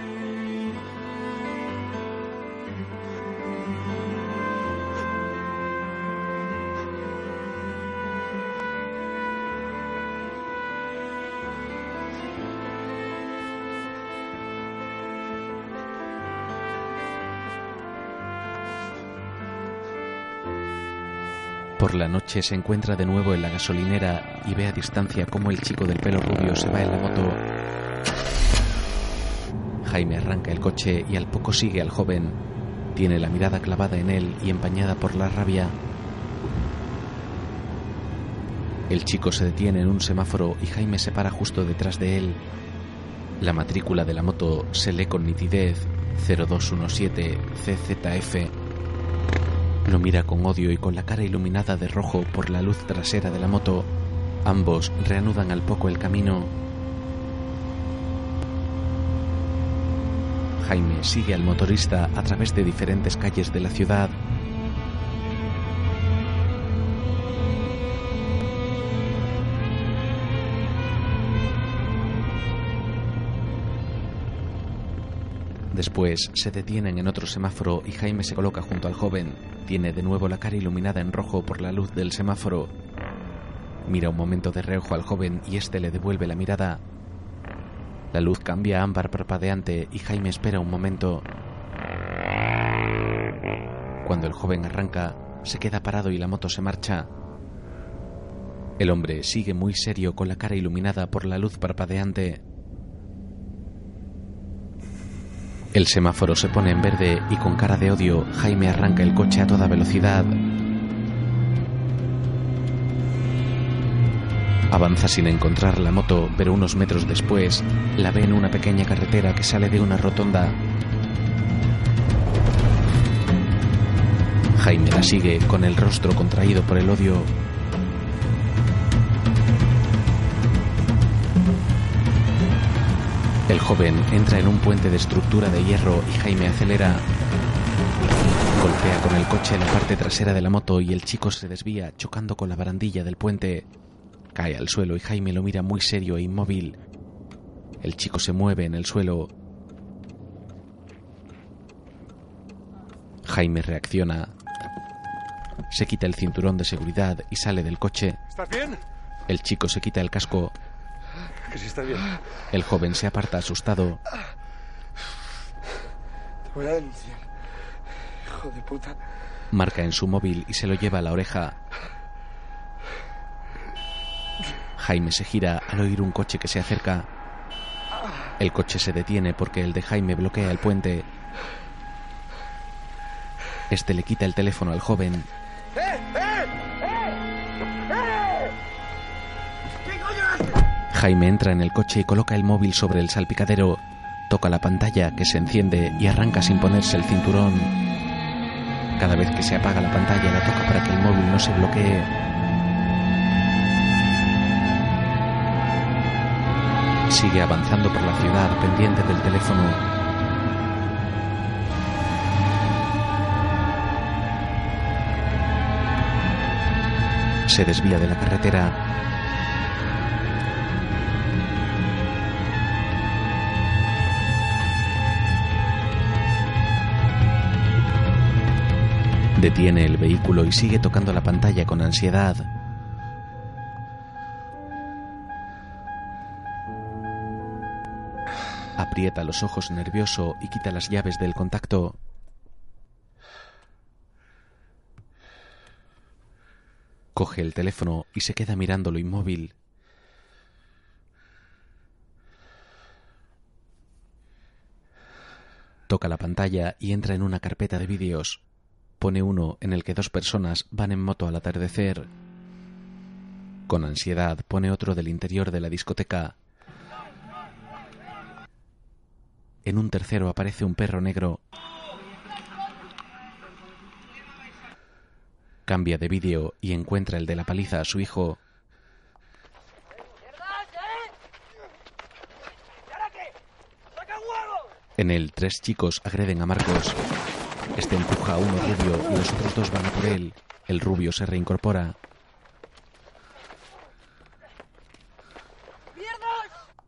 La noche se encuentra de nuevo en la gasolinera y ve a distancia cómo el chico del pelo rubio se va en la moto. Jaime arranca el coche y al poco sigue al joven. Tiene la mirada clavada en él y empañada por la rabia. El chico se detiene en un semáforo y Jaime se para justo detrás de él. La matrícula de la moto se lee con nitidez 0217 CZF Mira con odio y con la cara iluminada de rojo por la luz trasera de la moto, ambos reanudan al poco el camino. Jaime sigue al motorista a través de diferentes calles de la ciudad Después se detienen en otro semáforo y Jaime se coloca junto al joven. Tiene de nuevo la cara iluminada en rojo por la luz del semáforo. Mira un momento de reojo al joven y este le devuelve la mirada. La luz cambia a ámbar parpadeante y Jaime espera un momento. Cuando el joven arranca, se queda parado y la moto se marcha. El hombre sigue muy serio con la cara iluminada por la luz parpadeante. El semáforo se pone en verde y con cara de odio Jaime arranca el coche a toda velocidad. Avanza sin encontrar la moto, pero unos metros después la ve en una pequeña carretera que sale de una rotonda. Jaime la sigue con el rostro contraído por el odio. El joven entra en un puente de estructura de hierro y Jaime acelera. Golpea con el coche la parte trasera de la moto y el chico se desvía chocando con la barandilla del puente. Cae al suelo y Jaime lo mira muy serio e inmóvil. El chico se mueve en el suelo. Jaime reacciona. Se quita el cinturón de seguridad y sale del coche. ¿Estás bien? El chico se quita el casco. Que sí estás bien. El joven se aparta asustado. Te voy a denunciar. Hijo de puta. Marca en su móvil y se lo lleva a la oreja. Jaime se gira al oír un coche que se acerca. El coche se detiene porque el de Jaime bloquea el puente. Este le quita el teléfono al joven. Jaime entra en el coche y coloca el móvil sobre el salpicadero. Toca la pantalla que se enciende y arranca sin ponerse el cinturón. Cada vez que se apaga la pantalla la toca para que el móvil no se bloquee. Sigue avanzando por la ciudad pendiente del teléfono. Se desvía de la carretera. Detiene el vehículo y sigue tocando la pantalla con ansiedad. Aprieta los ojos nervioso y quita las llaves del contacto. Coge el teléfono y se queda mirándolo inmóvil. Toca la pantalla y entra en una carpeta de vídeos. Pone uno en el que dos personas van en moto al atardecer. Con ansiedad pone otro del interior de la discoteca. En un tercero aparece un perro negro. Cambia de vídeo y encuentra el de la paliza a su hijo. En él, tres chicos agreden a Marcos. Este empuja a uno rubio y los otros dos van a por él. El rubio se reincorpora.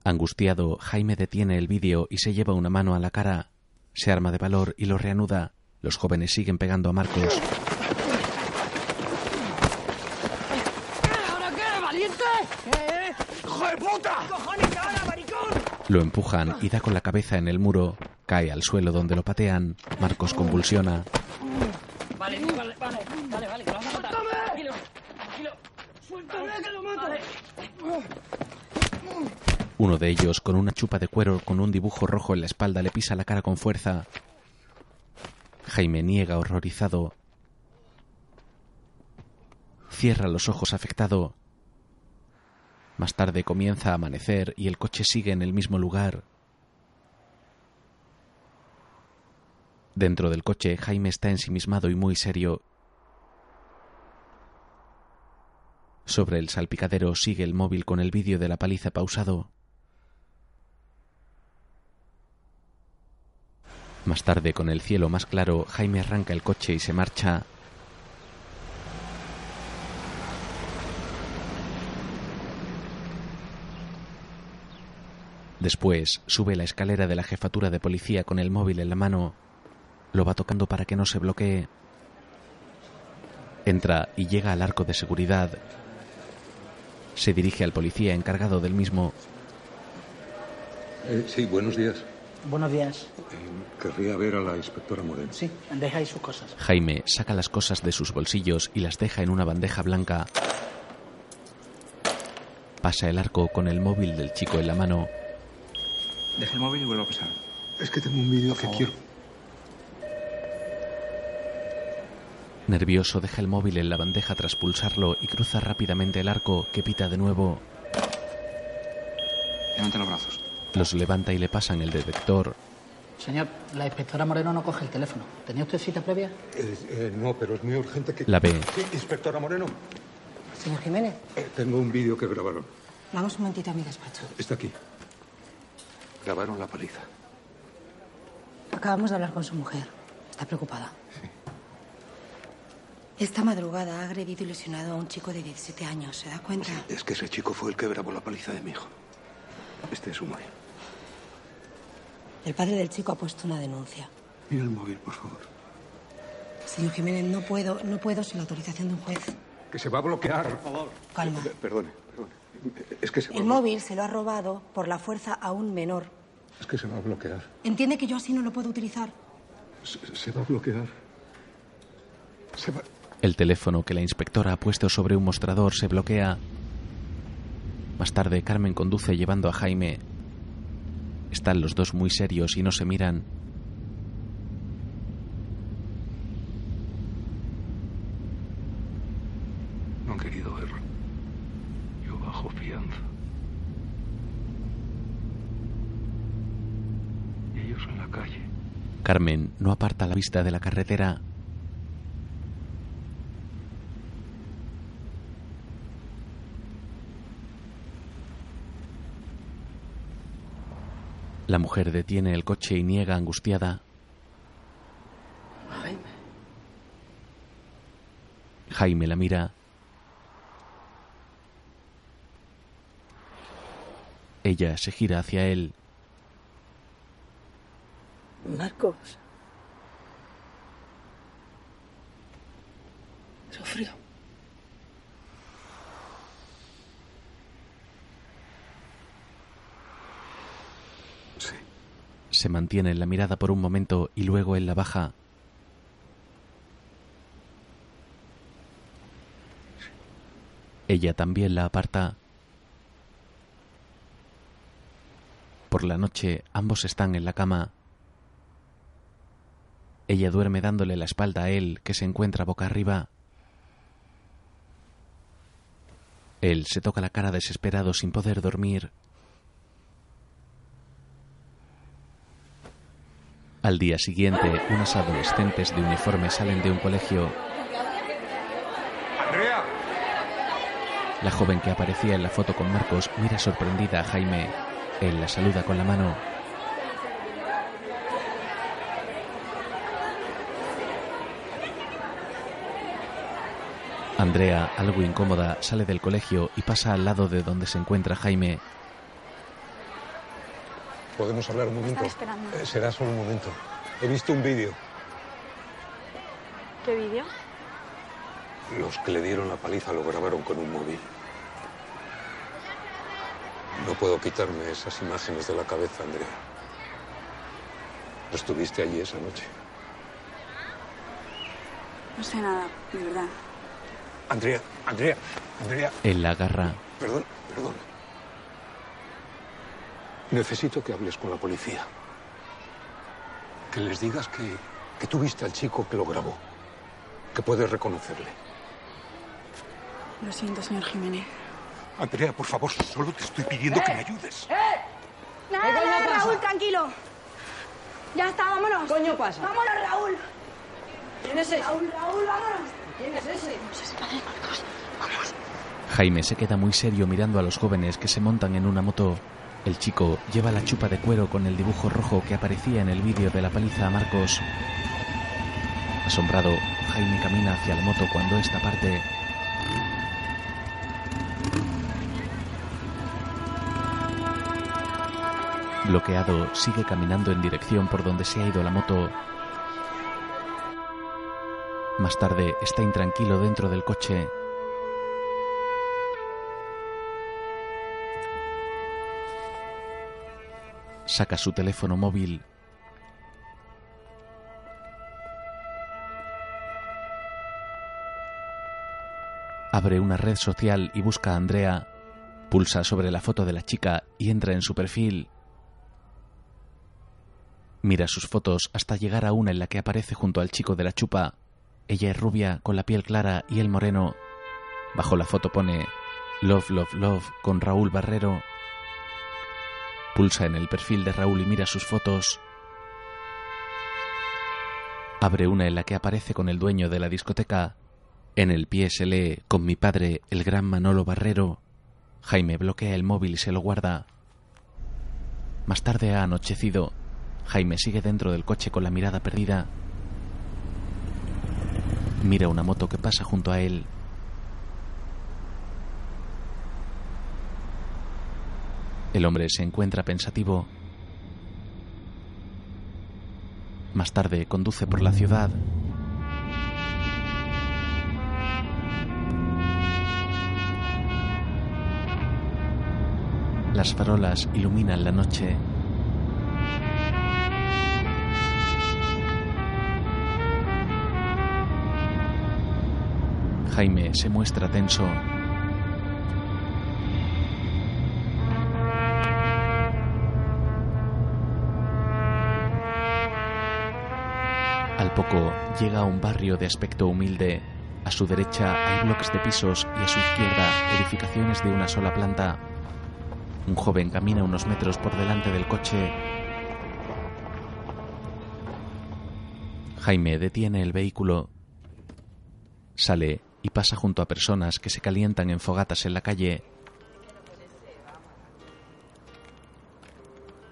Angustiado, Jaime detiene el vídeo y se lleva una mano a la cara. Se arma de valor y lo reanuda. Los jóvenes siguen pegando a Marcos. ¿Ahora qué, valiente? ¿Eh? ¡Hijo de puta! ¡Cojones, cara, maricón! Lo empujan y da con la cabeza en el muro. Cae al suelo donde lo patean. Marcos convulsiona. Vale, vale, vale, vale, vale, que lo vamos a matar. Tranquilo, tranquilo. Suéltame que lo mato. Uno de ellos, con una chupa de cuero con un dibujo rojo en la espalda, le pisa la cara con fuerza. Jaime niega horrorizado. Cierra los ojos afectado. Más tarde comienza a amanecer y el coche sigue en el mismo lugar. Dentro del coche, Jaime está ensimismado y muy serio. Sobre el salpicadero sigue el móvil con el vídeo de la paliza pausado. Más tarde, con el cielo más claro, Jaime arranca el coche y se marcha. Después, sube la escalera de la jefatura de policía con el móvil en la mano. Lo va tocando para que no se bloquee. Entra y llega al arco de seguridad. Se dirige al policía encargado del mismo. Eh, sí, buenos días. Buenos días. Eh, querría ver a la inspectora Moreno. Sí, deja ahí sus cosas. Jaime saca las cosas de sus bolsillos y las deja en una bandeja blanca. Pasa el arco con el móvil del chico en la mano. Deja el móvil y vuelvo a pasar. Es que tengo un vídeo que quiero. Nervioso deja el móvil en la bandeja tras pulsarlo y cruza rápidamente el arco que pita de nuevo. Levanta los brazos. Los levanta y le pasan el detector. Señor, la inspectora Moreno no coge el teléfono. ¿Tenía usted cita previa? Eh, eh, no, pero es muy urgente que... La ve. Sí, inspectora Moreno, Señor Jiménez, eh, tengo un vídeo que grabaron. vamos un momentito a mi despacho. Está aquí. Grabaron la paliza. Acabamos de hablar con su mujer. Está preocupada. Esta madrugada ha agredido y lesionado a un chico de 17 años. ¿Se da cuenta? Es que ese chico fue el que grabó la paliza de mi hijo. Este es su móvil. El padre del chico ha puesto una denuncia. Mira el móvil, por favor. Señor Jiménez, no puedo, no puedo sin la autorización de un juez. Que se va a bloquear. Por favor. Calma. Perdone, perdone. Es que se va, El a móvil se lo ha robado por la fuerza a un menor. es que se va a bloquear. ¿Entiende que yo así no lo puedo utilizar? Se, se va a bloquear. Se va... El teléfono que la inspectora ha puesto sobre un mostrador se bloquea. Más tarde, Carmen conduce llevando a Jaime. Están los dos muy serios y no se miran. No han querido verlo. Yo bajo fianza. Y ellos en la calle. Carmen no aparta la vista de la carretera. La mujer detiene el coche y niega angustiada. Jaime. Jaime la mira. Ella se gira hacia él. Marcos. Se mantiene en la mirada por un momento y luego en la baja. Ella también la aparta. Por la noche ambos están en la cama. Ella duerme dándole la espalda a él, que se encuentra boca arriba. Él se toca la cara desesperado sin poder dormir. Al día siguiente, unas adolescentes de uniforme salen de un colegio. ¡Andrea! La joven que aparecía en la foto con Marcos mira sorprendida a Jaime. Él la saluda con la mano. Andrea, algo incómoda, sale del colegio y pasa al lado de donde se encuentra Jaime. ¿Podemos hablar un momento? Esperando. Eh, será solo un momento. He visto un vídeo. ¿Qué vídeo? Los que le dieron la paliza lo grabaron con un móvil. No puedo quitarme esas imágenes de la cabeza, Andrea. Estuviste allí esa noche. No sé nada, de verdad. Andrea, Andrea, Andrea. Él la agarra. Perdón, perdón. Necesito que hables con la policía. Que les digas que, que tú viste al chico que lo grabó. Que puedes reconocerle. Lo siento, señor Jiménez. Andrea, por favor, solo te estoy pidiendo que me ayudes. Nada, ¿Qué coño nada, pasa? Raúl, tranquilo. Ya está, vámonos. ¿Qué coño pasa? Vámonos, Raúl. ¿Quién es ese? Raúl, Raúl, vámonos. ¿Quién es ese? No sé si padre Marcos. Vamos. Jaime se queda muy serio mirando a los jóvenes que se montan en una moto. El chico lleva la chupa de cuero con el dibujo rojo que aparecía en el vídeo de la paliza a Marcos. Asombrado, Jaime camina hacia la moto cuando esta parte. Bloqueado, sigue caminando en dirección por donde se ha ido la moto. Más tarde, está intranquilo dentro del coche. Saca su teléfono móvil. Abre una red social y busca a Andrea. Pulsa sobre la foto de la chica y entra en su perfil. Mira sus fotos hasta llegar a una en la que aparece junto al chico de la chupa. Ella es rubia, con la piel clara y el moreno. Bajo la foto pone Love, Love, Love con Raúl Barrero. Pulsa en el perfil de Raúl y mira sus fotos. Abre una en la que aparece con el dueño de la discoteca. En el pie se lee con mi padre, el gran Manolo Barrero. Jaime bloquea el móvil y se lo guarda. Más tarde ha anochecido. Jaime sigue dentro del coche con la mirada perdida. Mira una moto que pasa junto a él. El hombre se encuentra pensativo. Más tarde conduce por la ciudad. Las farolas iluminan la noche. Jaime se muestra tenso. Poco llega a un barrio de aspecto humilde. A su derecha hay bloques de pisos y a su izquierda edificaciones de una sola planta. Un joven camina unos metros por delante del coche. Jaime detiene el vehículo. Sale y pasa junto a personas que se calientan en fogatas en la calle.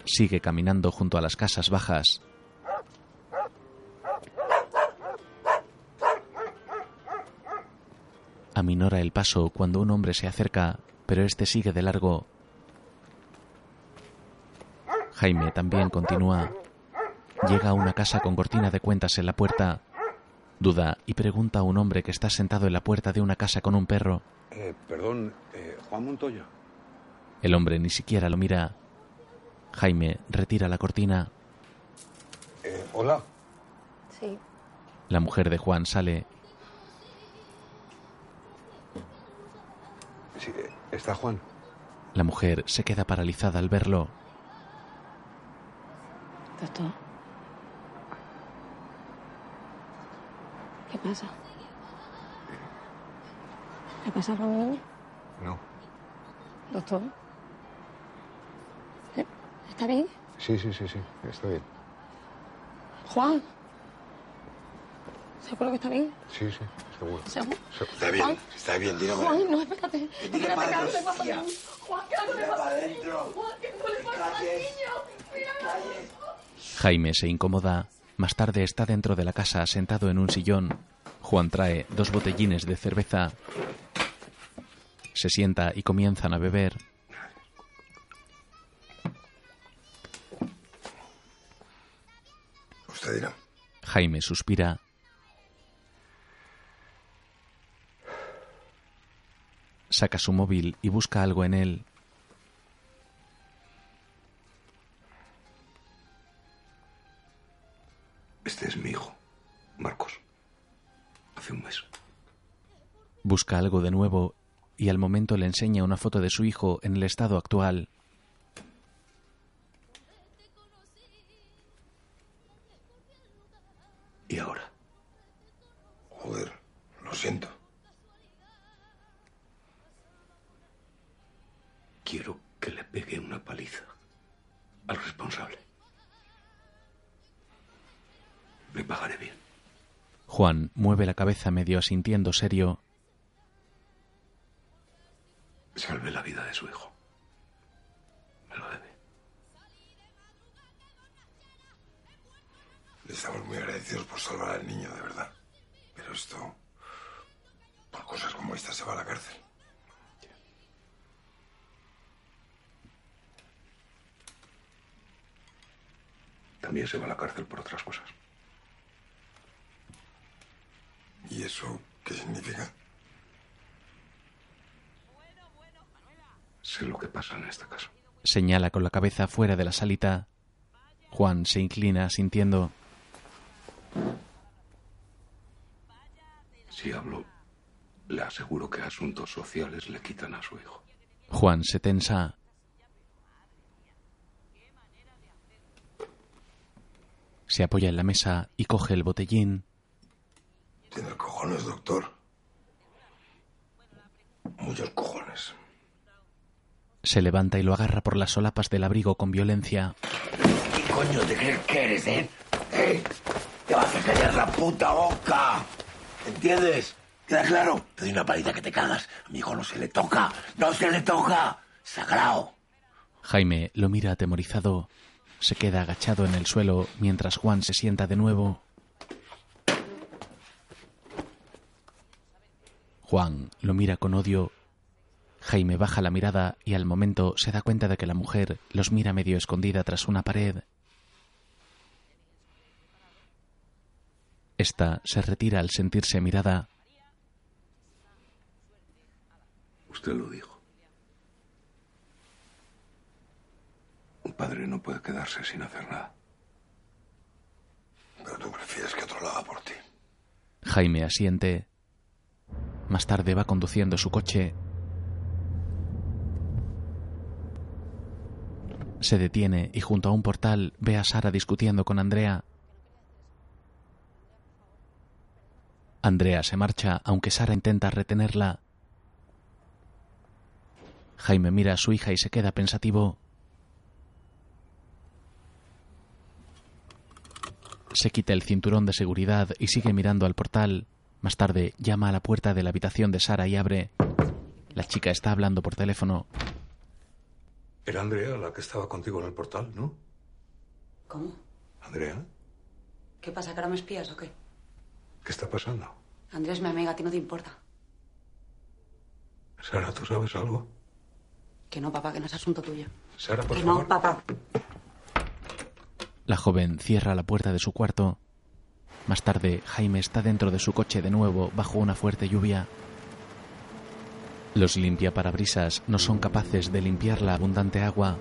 Sigue caminando junto a las casas bajas. Aminora el paso cuando un hombre se acerca, pero este sigue de largo. Jaime también continúa. Llega a una casa con cortina de cuentas en la puerta. Duda y pregunta a un hombre que está sentado en la puerta de una casa con un perro. Eh, perdón, eh, Juan Montoya. El hombre ni siquiera lo mira. Jaime retira la cortina. Eh, hola. Sí. La mujer de Juan sale. Sí, está Juan. La mujer se queda paralizada al verlo. Doctor. ¿Qué pasa? ¿Qué pasa conmigo? No. Doctor. ¿Eh? ¿Está bien? Sí, sí, sí, sí, está bien. Juan. ¿Seguro que está bien? Sí, sí, seguro. ¿Seguro? Se- Está bien, está bien, dígame. Juan, no, espérate. que algo le pasa al niño. Juan, que algo le pasa para al niño. Juan, que algo le pasa al niño. Mira. Jaime se incomoda. Más tarde está dentro de la casa sentado en un sillón. Juan trae dos botellines de cerveza. Se sienta y comienzan a beber. Usted dirá. Jaime suspira. Saca su móvil y busca algo en él. Este es mi hijo, Marcos. Hace un mes. Busca algo de nuevo y al momento le enseña una foto de su hijo en el estado actual. ¿Y ahora? Joder, lo siento. Quiero que le pegue una paliza al responsable. Le pagaré bien. Juan mueve la cabeza medio asintiendo serio. Salve la vida de su hijo. Me lo debe. Le estamos muy agradecidos por salvar al niño, de verdad. Pero esto, por cosas como esta, se va a la cárcel. También se va a la cárcel por otras cosas. ¿Y eso qué significa? Sé lo que pasa en este caso. Señala con la cabeza fuera de la salita. Juan se inclina sintiendo. Si hablo, le aseguro que asuntos sociales le quitan a su hijo. Juan se tensa. Se apoya en la mesa y coge el botellín. Tiene cojones, doctor. Muchos cojones. Se levanta y lo agarra por las solapas del abrigo con violencia. ¿Qué coño te crees que eres, eh? ¿Eh? Te vas a callar la puta boca. ¿Entiendes? ¿Queda claro? Te doy una paliza que te cagas. A mi hijo no se le toca. ¡No se le toca! ¡Sagrado! Jaime lo mira atemorizado. Se queda agachado en el suelo mientras Juan se sienta de nuevo. Juan lo mira con odio. Jaime baja la mirada y al momento se da cuenta de que la mujer los mira medio escondida tras una pared. Esta se retira al sentirse mirada. Usted lo dijo. Un padre no puede quedarse sin hacer nada. Pero tú prefieres que otro lo haga por ti. Jaime asiente. Más tarde va conduciendo su coche. Se detiene y junto a un portal ve a Sara discutiendo con Andrea. Andrea se marcha aunque Sara intenta retenerla. Jaime mira a su hija y se queda pensativo. Se quita el cinturón de seguridad y sigue mirando al portal. Más tarde llama a la puerta de la habitación de Sara y abre. La chica está hablando por teléfono. Era Andrea la que estaba contigo en el portal, ¿no? ¿Cómo? Andrea, ¿Qué pasa? ¿Que ahora me espías o qué? ¿qué está pasando? Andrés, mi amiga, a ti no te importa. Sara, ¿tú sabes algo? Que no, papá, que no es asunto tuyo. Sara, por que favor. no, papá. La joven cierra la puerta de su cuarto. Más tarde, Jaime está dentro de su coche de nuevo bajo una fuerte lluvia. Los limpiaparabrisas no son capaces de limpiar la abundante agua.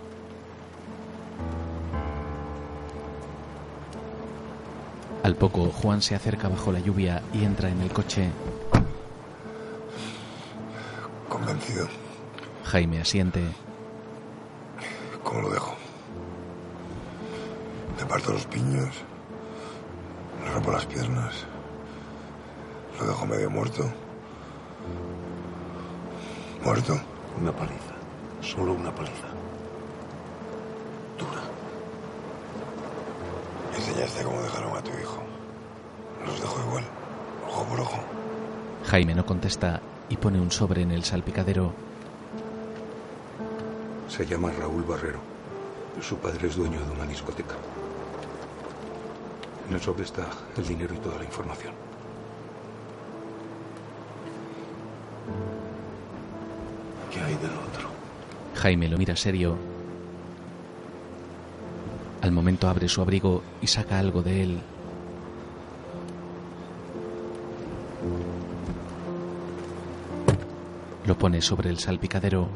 Al poco, Juan se acerca bajo la lluvia y entra en el coche. Convencido. Jaime asiente. ¿Cómo lo dejo? Le parto los piños. Le rompo las piernas. Lo dejo medio muerto. ¿Muerto? Una paliza. Solo una paliza. Me enseñaste cómo dejaron a tu hijo. Los dejo igual. Ojo por ojo. Jaime no contesta y pone un sobre en el salpicadero. Se llama Raúl Barrero. Su padre es dueño de una discoteca. En el sobre está el dinero y toda la información. ¿Qué hay del otro? Jaime lo mira serio. Al momento abre su abrigo y saca algo de él. Lo pone sobre el salpicadero.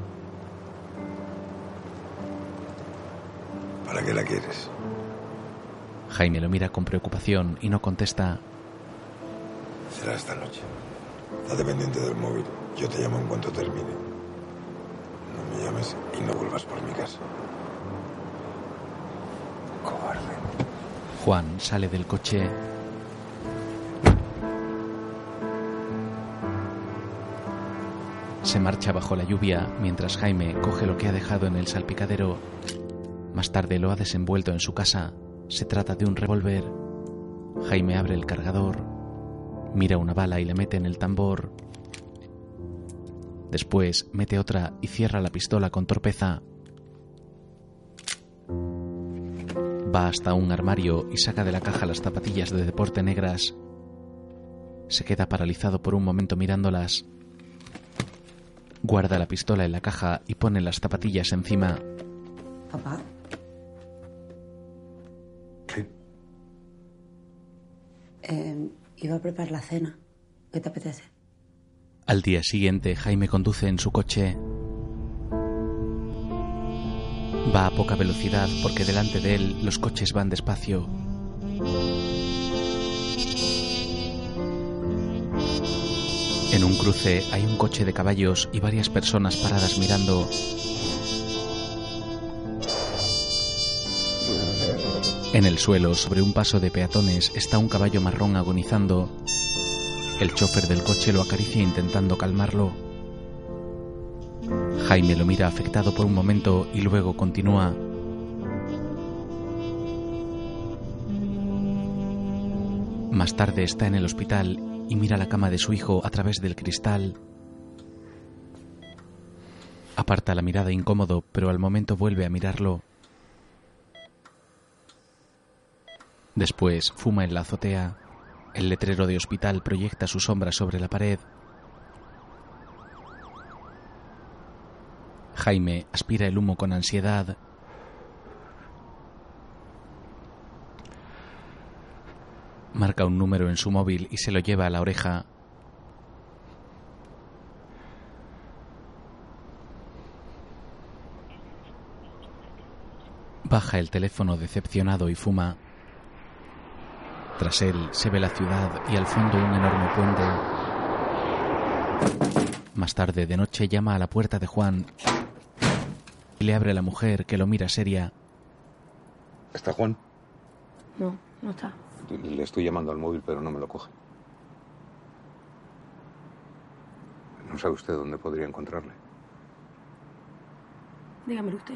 Jaime lo mira con preocupación y no contesta. Será esta noche. Estate pendiente del móvil. Yo te llamo en cuanto termine. No me llames y no vuelvas por mi casa. Cobarde. Juan sale del coche. Se marcha bajo la lluvia mientras Jaime coge lo que ha dejado en el salpicadero. Más tarde lo ha desenvuelto en su casa. Se trata de un revólver. Jaime abre el cargador, mira una bala y le mete en el tambor. Después mete otra y cierra la pistola con torpeza. Va hasta un armario y saca de la caja las zapatillas de deporte negras. Se queda paralizado por un momento mirándolas. Guarda la pistola en la caja y pone las zapatillas encima. Papá. Eh, iba a preparar la cena. ¿Qué te apetece? Al día siguiente, Jaime conduce en su coche. Va a poca velocidad porque delante de él los coches van despacio. En un cruce hay un coche de caballos y varias personas paradas mirando. En el suelo, sobre un paso de peatones, está un caballo marrón agonizando. El chofer del coche lo acaricia intentando calmarlo. Jaime lo mira afectado por un momento y luego continúa. Más tarde está en el hospital y mira la cama de su hijo a través del cristal. Aparta la mirada incómodo, pero al momento vuelve a mirarlo. Después fuma en la azotea. El letrero de hospital proyecta su sombra sobre la pared. Jaime aspira el humo con ansiedad. Marca un número en su móvil y se lo lleva a la oreja. Baja el teléfono decepcionado y fuma. Tras él se ve la ciudad y al fondo un enorme puente. Más tarde, de noche, llama a la puerta de Juan y le abre la mujer que lo mira seria. ¿Está Juan? No, no está. Le estoy llamando al móvil, pero no me lo coge. ¿No sabe usted dónde podría encontrarle? Dígamelo usted.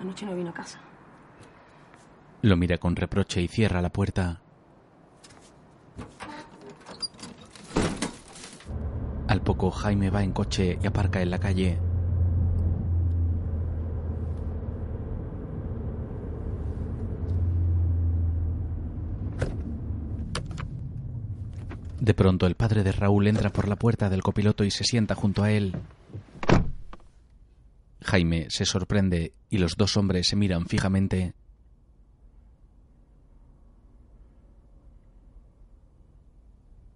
Anoche no vino a casa. Lo mira con reproche y cierra la puerta. Al poco Jaime va en coche y aparca en la calle. De pronto el padre de Raúl entra por la puerta del copiloto y se sienta junto a él. Jaime se sorprende y los dos hombres se miran fijamente.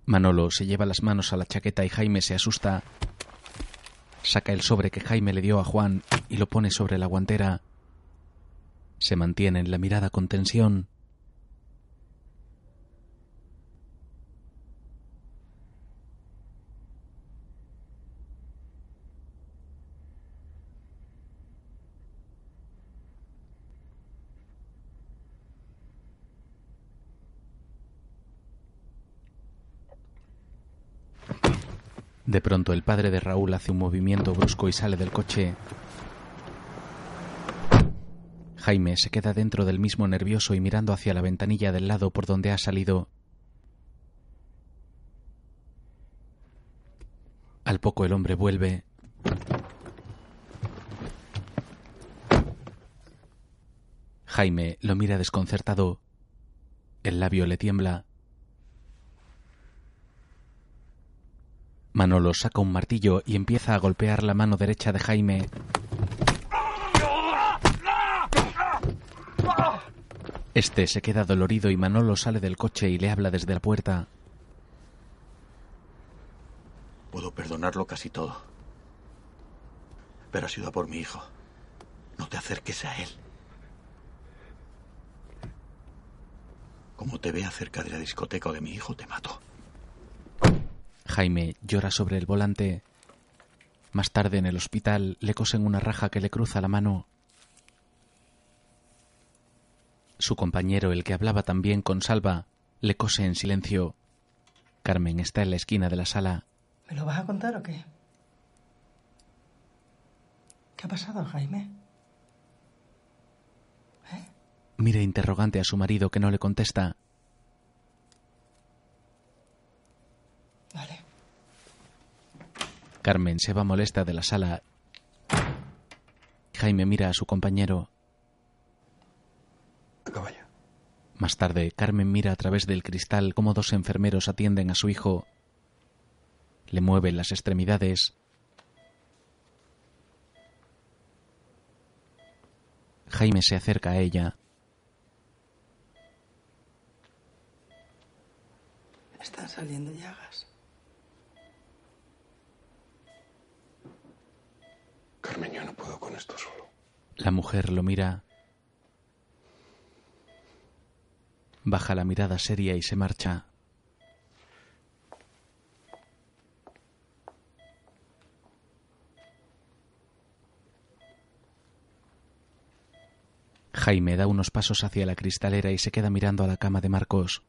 Manolo se lleva las manos a la chaqueta y Jaime se asusta. Saca el sobre que Jaime le dio a Juan y lo pone sobre la guantera. Se mantienen la mirada con tensión. De pronto el padre de Raúl hace un movimiento brusco y sale del coche. Jaime se queda dentro del mismo nervioso y mirando hacia la ventanilla del lado por donde ha salido. Al poco el hombre vuelve. Jaime lo mira desconcertado. El labio le tiembla. Manolo saca un martillo y empieza a golpear la mano derecha de Jaime. Este se queda dolorido y Manolo sale del coche y le habla desde la puerta. Puedo perdonarlo casi todo. Pero ha sido por mi hijo. No te acerques a él. Como te vea cerca de la discoteca o de mi hijo, te mato. Jaime llora sobre el volante. Más tarde en el hospital le cosen una raja que le cruza la mano. Su compañero, el que hablaba también con Salva, le cose en silencio. Carmen está en la esquina de la sala. ¿Me lo vas a contar o qué? ¿Qué ha pasado, Jaime? Mira interrogante a su marido que no le contesta. Vale. Carmen se va molesta de la sala. Jaime mira a su compañero. Más tarde, Carmen mira a través del cristal cómo dos enfermeros atienden a su hijo. Le mueven las extremidades. Jaime se acerca a ella. Están saliendo llagas. Carmen, yo no puedo con esto solo. La mujer lo mira. Baja la mirada seria y se marcha. Jaime da unos pasos hacia la cristalera y se queda mirando a la cama de Marcos.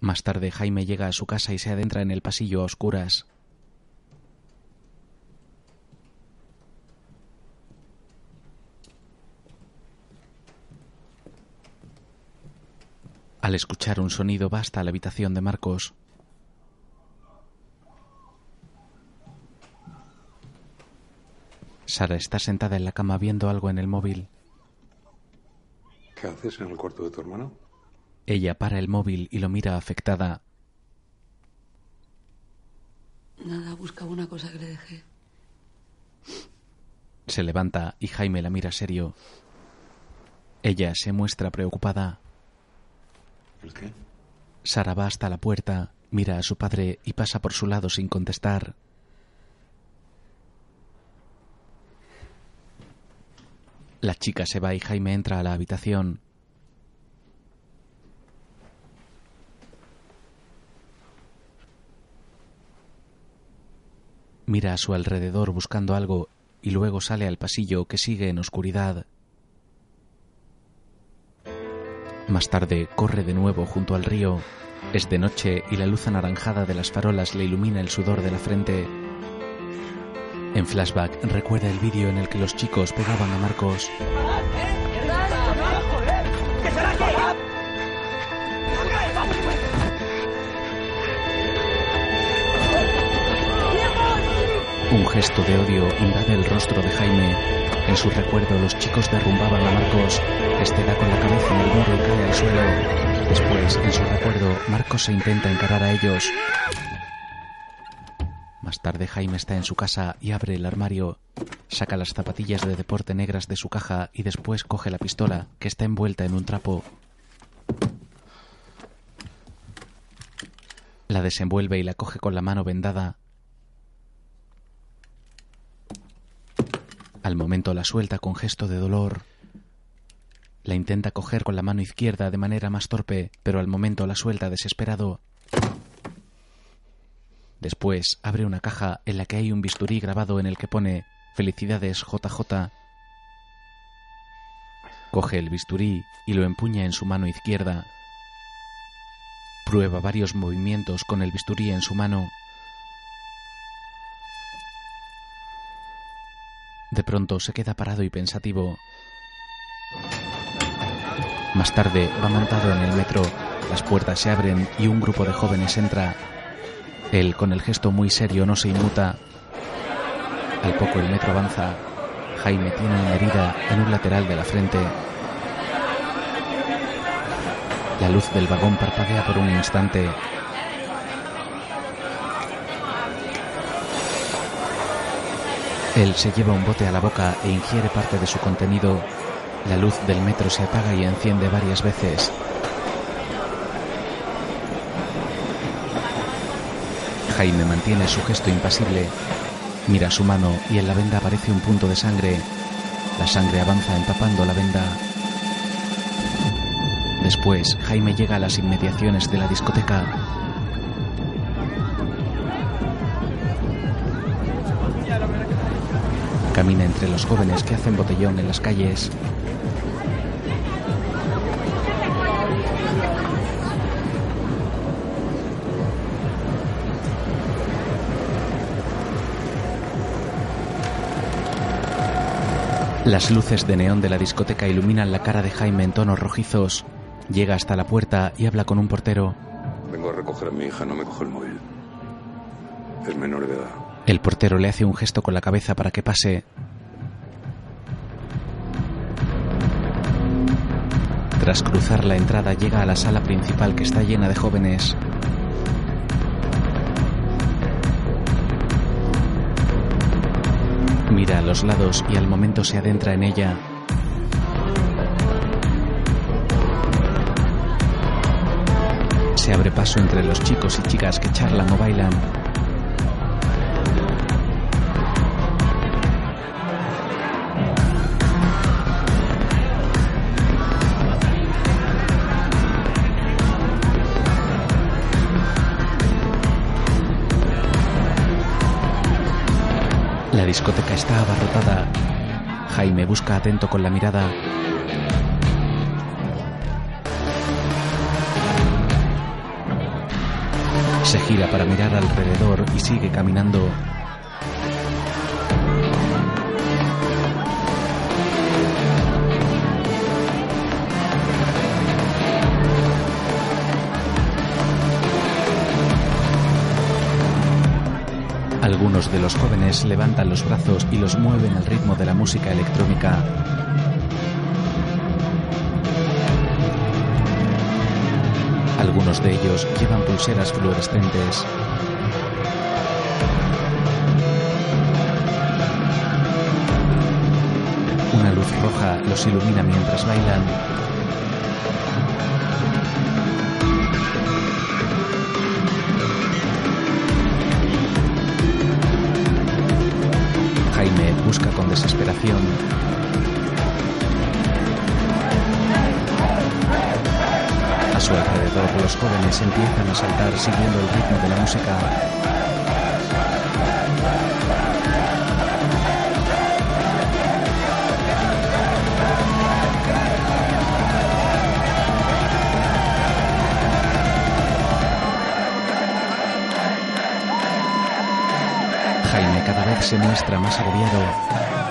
Más tarde Jaime llega a su casa y se adentra en el pasillo a oscuras. Al escuchar un sonido va hasta la habitación de Marcos. Sara está sentada en la cama viendo algo en el móvil. ¿Qué haces en el cuarto de tu hermano? Ella para el móvil y lo mira afectada. Nada, buscaba una cosa que le dejé. Se levanta y Jaime la mira serio. Ella se muestra preocupada. Sara va hasta la puerta, mira a su padre y pasa por su lado sin contestar. La chica se va y Jaime entra a la habitación. Mira a su alrededor buscando algo y luego sale al pasillo que sigue en oscuridad. Más tarde corre de nuevo junto al río. Es de noche y la luz anaranjada de las farolas le ilumina el sudor de la frente. En flashback recuerda el vídeo en el que los chicos pegaban a Marcos. Un gesto de odio invade el rostro de Jaime. En su recuerdo los chicos derrumbaban a Marcos. Este da con la cabeza en el muro y cae al suelo. Después, en su recuerdo, Marcos se intenta encarar a ellos. Más tarde Jaime está en su casa y abre el armario. Saca las zapatillas de deporte negras de su caja y después coge la pistola, que está envuelta en un trapo. La desenvuelve y la coge con la mano vendada. Al momento la suelta con gesto de dolor. La intenta coger con la mano izquierda de manera más torpe, pero al momento la suelta desesperado. Después abre una caja en la que hay un bisturí grabado en el que pone Felicidades JJ. Coge el bisturí y lo empuña en su mano izquierda. Prueba varios movimientos con el bisturí en su mano. De pronto se queda parado y pensativo. Más tarde va montado en el metro, las puertas se abren y un grupo de jóvenes entra. Él, con el gesto muy serio, no se inmuta. Al poco el metro avanza. Jaime tiene una herida en un lateral de la frente. La luz del vagón parpadea por un instante. Él se lleva un bote a la boca e ingiere parte de su contenido. La luz del metro se apaga y enciende varias veces. Jaime mantiene su gesto impasible. Mira su mano y en la venda aparece un punto de sangre. La sangre avanza empapando la venda. Después, Jaime llega a las inmediaciones de la discoteca. Camina entre los jóvenes que hacen botellón en las calles. Las luces de neón de la discoteca iluminan la cara de Jaime en tonos rojizos. Llega hasta la puerta y habla con un portero. Vengo a recoger a mi hija, no me coge el móvil. Es menor de edad. El portero le hace un gesto con la cabeza para que pase. Tras cruzar la entrada llega a la sala principal que está llena de jóvenes. Mira a los lados y al momento se adentra en ella. Se abre paso entre los chicos y chicas que charlan o bailan. La discoteca está abarrotada. Jaime busca atento con la mirada. Se gira para mirar alrededor y sigue caminando. De los jóvenes levantan los brazos y los mueven al ritmo de la música electrónica. Algunos de ellos llevan pulseras fluorescentes. Una luz roja los ilumina mientras bailan. Jóvenes empiezan a saltar siguiendo el ritmo de la música. Jaime cada vez se muestra más agobiado.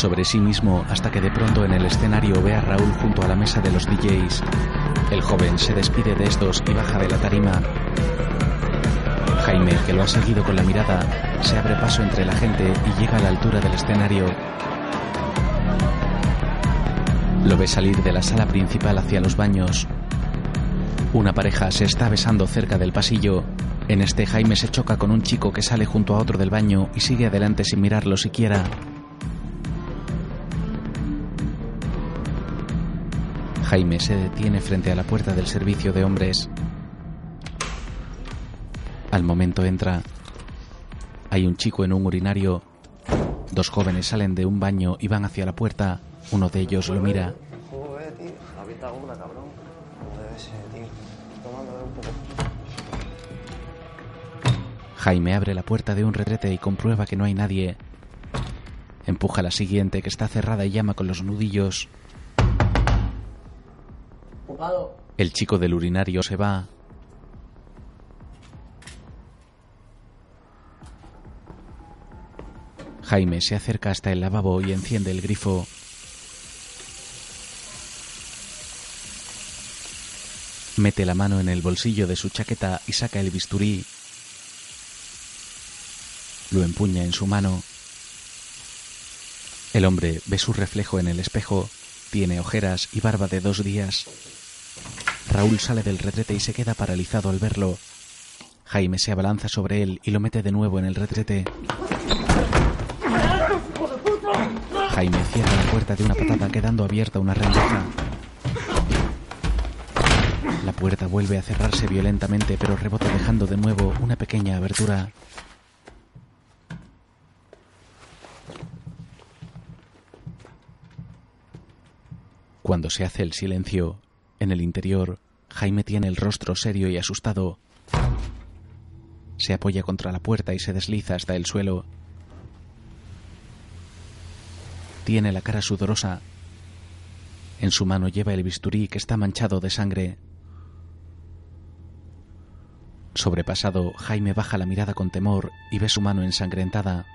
Sobre sí mismo hasta que de pronto en el escenario ve a Raúl junto a la mesa de los DJs. El joven se despide de estos y baja de la tarima. Jaime, que lo ha seguido con la mirada, se abre paso entre la gente y llega a la altura del escenario. Lo ve salir de la sala principal hacia los baños. Una pareja se está besando cerca del pasillo. En este Jaime se choca con un chico que sale junto a otro del baño y sigue adelante sin mirarlo siquiera. Jaime se detiene frente a la puerta del servicio de hombres. Al momento entra. Hay un chico en un urinario. Dos jóvenes salen de un baño y van hacia la puerta. Uno de ellos lo mira. Jaime abre la puerta de un retrete y comprueba que no hay nadie. Empuja la siguiente que está cerrada y llama con los nudillos. El chico del urinario se va. Jaime se acerca hasta el lavabo y enciende el grifo. Mete la mano en el bolsillo de su chaqueta y saca el bisturí. Lo empuña en su mano. El hombre ve su reflejo en el espejo. Tiene ojeras y barba de dos días. Raúl sale del retrete y se queda paralizado al verlo. Jaime se abalanza sobre él y lo mete de nuevo en el retrete. Jaime cierra la puerta de una patada quedando abierta una rendija. La puerta vuelve a cerrarse violentamente pero rebota dejando de nuevo una pequeña abertura. Cuando se hace el silencio, en el interior, Jaime tiene el rostro serio y asustado. Se apoya contra la puerta y se desliza hasta el suelo. Tiene la cara sudorosa. En su mano lleva el bisturí que está manchado de sangre. Sobrepasado, Jaime baja la mirada con temor y ve su mano ensangrentada.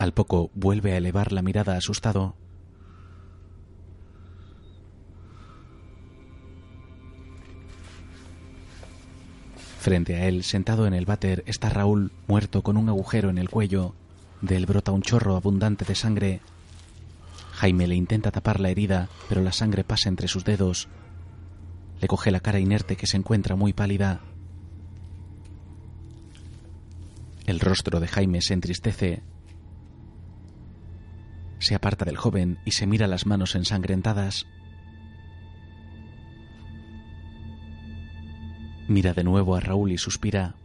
Al poco vuelve a elevar la mirada asustado. Frente a él, sentado en el váter, está Raúl, muerto con un agujero en el cuello. De él brota un chorro abundante de sangre. Jaime le intenta tapar la herida, pero la sangre pasa entre sus dedos. Le coge la cara inerte que se encuentra muy pálida. El rostro de Jaime se entristece se aparta del joven y se mira las manos ensangrentadas. Mira de nuevo a Raúl y suspira.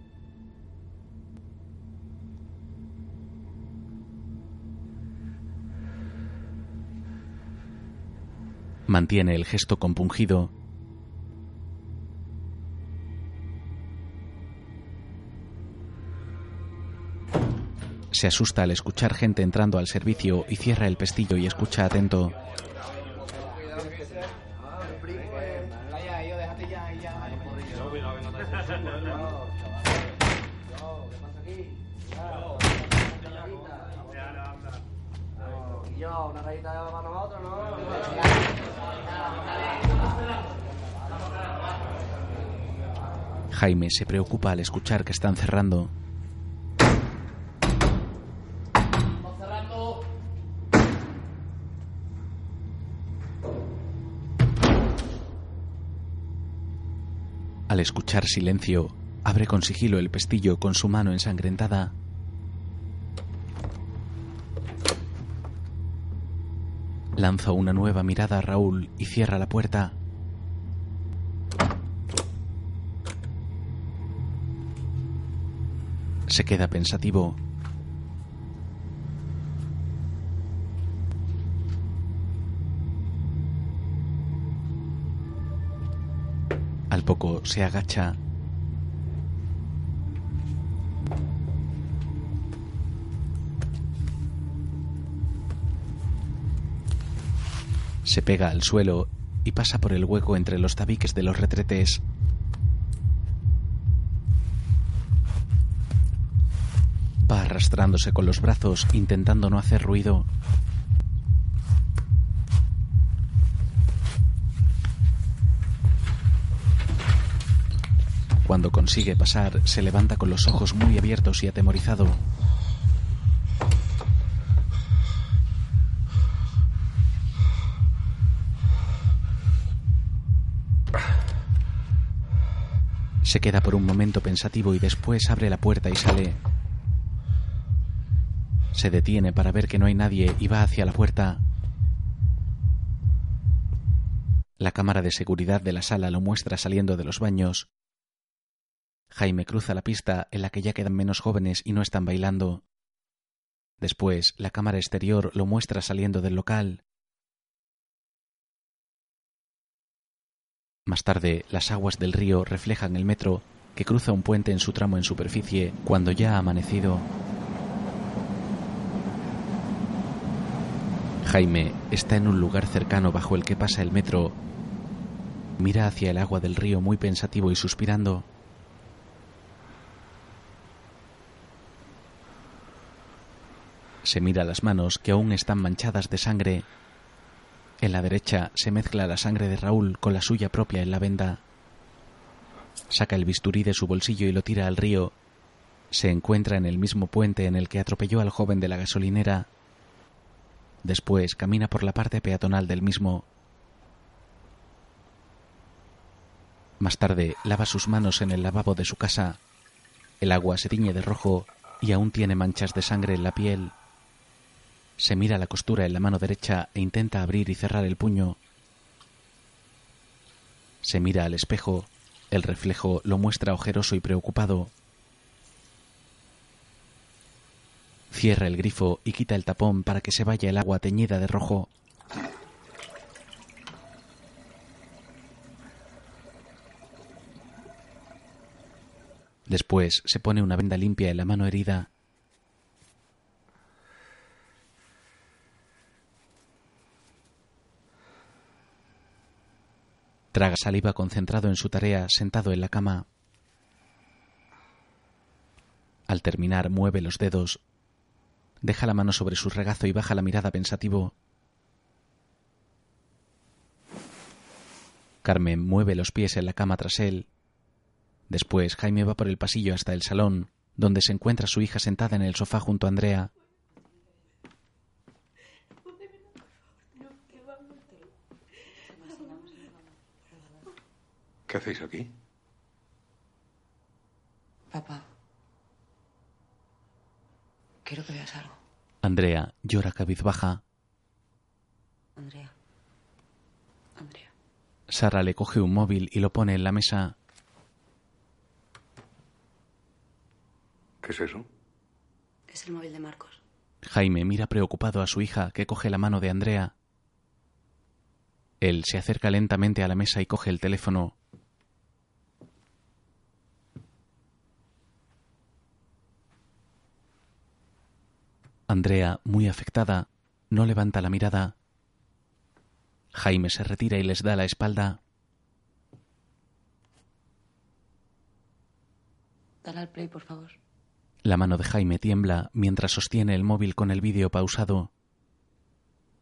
Mantiene el gesto compungido Se asusta al escuchar gente entrando al servicio y cierra el pestillo y escucha atento. Jaime se preocupa al escuchar que están cerrando. Al escuchar silencio, abre con sigilo el pestillo con su mano ensangrentada. Lanza una nueva mirada a Raúl y cierra la puerta. Se queda pensativo. Poco se agacha. Se pega al suelo y pasa por el hueco entre los tabiques de los retretes. Va arrastrándose con los brazos intentando no hacer ruido. Cuando consigue pasar, se levanta con los ojos muy abiertos y atemorizado. Se queda por un momento pensativo y después abre la puerta y sale. Se detiene para ver que no hay nadie y va hacia la puerta. La cámara de seguridad de la sala lo muestra saliendo de los baños. Jaime cruza la pista en la que ya quedan menos jóvenes y no están bailando. Después, la cámara exterior lo muestra saliendo del local. Más tarde, las aguas del río reflejan el metro que cruza un puente en su tramo en superficie cuando ya ha amanecido. Jaime está en un lugar cercano bajo el que pasa el metro. Mira hacia el agua del río muy pensativo y suspirando. Se mira las manos que aún están manchadas de sangre. En la derecha se mezcla la sangre de Raúl con la suya propia en la venda. Saca el bisturí de su bolsillo y lo tira al río. Se encuentra en el mismo puente en el que atropelló al joven de la gasolinera. Después camina por la parte peatonal del mismo. Más tarde lava sus manos en el lavabo de su casa. El agua se tiñe de rojo y aún tiene manchas de sangre en la piel. Se mira la costura en la mano derecha e intenta abrir y cerrar el puño. Se mira al espejo. El reflejo lo muestra ojeroso y preocupado. Cierra el grifo y quita el tapón para que se vaya el agua teñida de rojo. Después se pone una venda limpia en la mano herida. Traga saliva concentrado en su tarea, sentado en la cama. Al terminar, mueve los dedos. Deja la mano sobre su regazo y baja la mirada pensativo. Carmen mueve los pies en la cama tras él. Después Jaime va por el pasillo hasta el salón, donde se encuentra su hija sentada en el sofá junto a Andrea. ¿Qué hacéis aquí? Papá. Quiero que veas algo. Andrea llora cabizbaja. Andrea. Andrea. Sara le coge un móvil y lo pone en la mesa. ¿Qué es eso? Es el móvil de Marcos. Jaime mira preocupado a su hija que coge la mano de Andrea. Él se acerca lentamente a la mesa y coge el teléfono. Andrea, muy afectada, no levanta la mirada. Jaime se retira y les da la espalda. Dale al play, por favor. La mano de Jaime tiembla mientras sostiene el móvil con el vídeo pausado.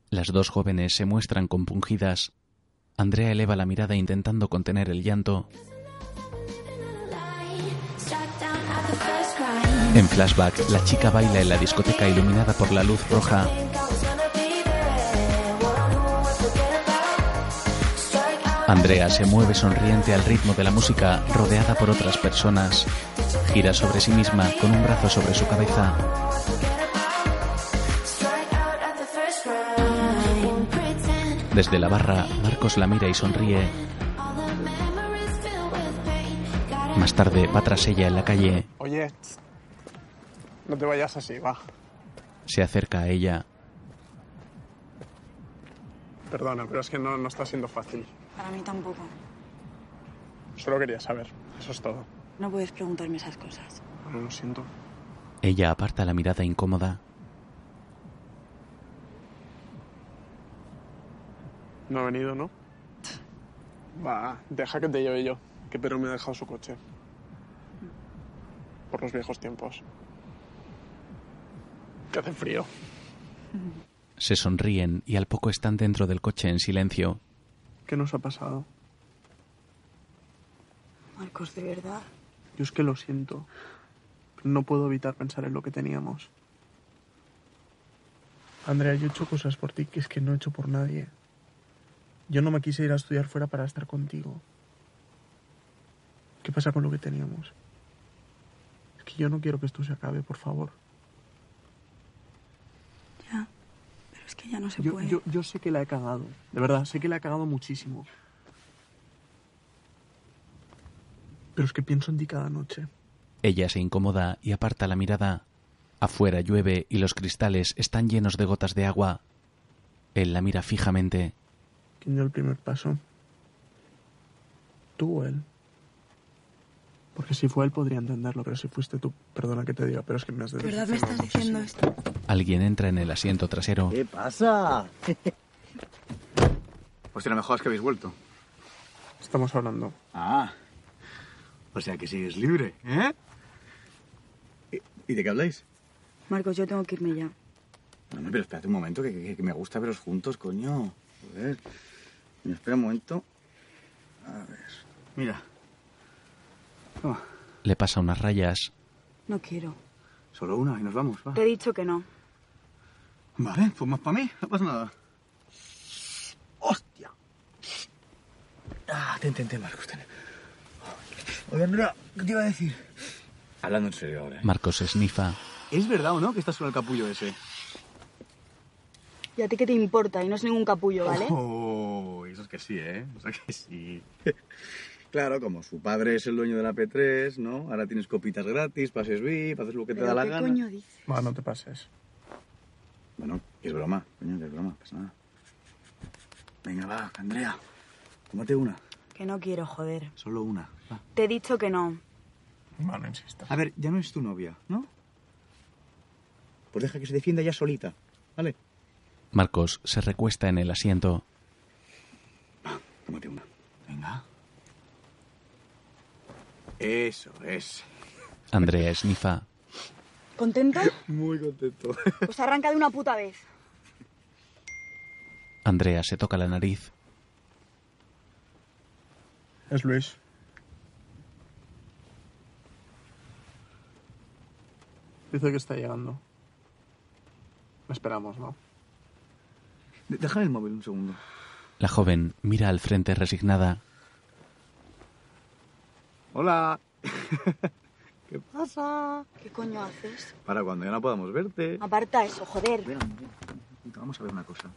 Las dos jóvenes se muestran compungidas. Andrea eleva la mirada intentando contener el llanto. En flashback, la chica baila en la discoteca iluminada por la luz roja. Andrea se mueve sonriente al ritmo de la música, rodeada por otras personas. Gira sobre sí misma con un brazo sobre su cabeza. Desde la barra, Marcos la mira y sonríe. Más tarde va tras ella en la calle. Oye, no te vayas así, va. Se acerca a ella. Perdona, pero es que no, no está siendo fácil. Para mí tampoco. Solo quería saber. Eso es todo. No puedes preguntarme esas cosas. Bueno, lo siento. Ella aparta la mirada incómoda. No ha venido, ¿no? Va, deja que te lleve yo. Que Pedro me ha dejado su coche. Por los viejos tiempos. Que hace frío. Se sonríen y al poco están dentro del coche en silencio. ¿Qué nos ha pasado? Marcos, ¿de verdad? Yo es que lo siento. Pero no puedo evitar pensar en lo que teníamos. Andrea, yo he hecho cosas por ti que es que no he hecho por nadie. Yo no me quise ir a estudiar fuera para estar contigo. ¿Qué pasa con lo que teníamos? Es que yo no quiero que esto se acabe, por favor. Ya. Pero es que ya no se Yo, puede. yo, yo sé que la he cagado. De verdad, sé que la he cagado muchísimo. Pero es que pienso en ti cada noche. Ella se incomoda y aparta la mirada. Afuera llueve y los cristales están llenos de gotas de agua. Él la mira fijamente. ¿Quién dio el primer paso? ¿Tú o él? Porque si fue él podría entenderlo, pero si fuiste tú, perdona que te diga, pero es que me has ¿De verdad me estás diciendo esto? Alguien entra en el asiento trasero. ¿Qué pasa? [LAUGHS] Pues lo mejor es que habéis vuelto. Estamos hablando. Ah. O sea que sigues libre, ¿eh? ¿Y- ¿Y de qué habláis? Marcos, yo tengo que irme ya. No, no, pero espérate un momento, que, que- que me gusta veros juntos, coño. Joder. Mira, espera un momento. A ver. Mira. Toma. Le pasa unas rayas. No quiero. Solo una y nos vamos, va. Te he dicho que no. Vale, pues más para mí, no pasa nada. ¡Hostia! Ah, ten, ten, ten, Marcos, ten. Oye, Andrea, ¿qué te iba a decir? Hablando en serio ahora, ¿eh? Marcos esnifa. ¿Es verdad o no que estás con el capullo ese? ¿Y a ti qué te importa? Y no es ningún capullo, ¿vale? Oh, eso es que sí, ¿eh? O sea que sí. Claro, como su padre es el dueño de la P3, ¿no? Ahora tienes copitas gratis, pases VIP, haces lo que te ¿Pero da la qué gana. coño dices? Va, no te pases. Bueno, que es broma, coño, que es broma, pasa nada. Venga, va, Andrea, tómate una, Que no quiero, joder. solo una. va. Te he dicho que no. Va, no insistas. A ver, ya no es tu novia, ¿no? Pues deja que se defienda ya solita, ¿vale? Marcos se recuesta en el asiento. Tómate una. Venga. Eso es. Andrea esnifa. ¿Contento? Muy contento. Pues arranca de una puta vez. Andrea se toca la nariz. Es Luis. Dice que está llegando. Le esperamos, ¿no? Déjame el móvil un segundo. La joven mira al frente resignada. Hola. [LAUGHS] ¿Qué pasa? ¿Qué coño haces? Para cuando ya no podamos verte. Aparta eso, joder. Ven, ven, ven, Vamos a ver una cosa.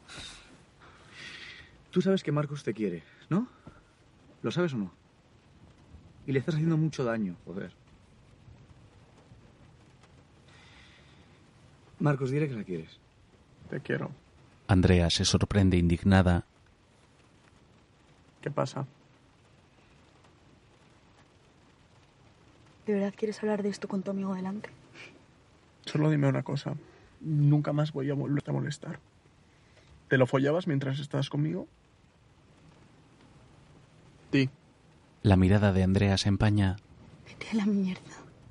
Tú sabes que Marcos te quiere, ¿no? ¿Lo sabes o no? Y le estás haciendo mucho daño, joder. Marcos, dile que la quieres. Te quiero. Andrea se sorprende indignada. ¿Qué pasa? ¿De verdad quieres hablar de esto con tu amigo delante? Solo dime una cosa. Nunca más voy a volverte a molestar. ¿Te lo follabas mientras estabas conmigo? Di. La mirada de Andrea se empaña. Vete a la mierda.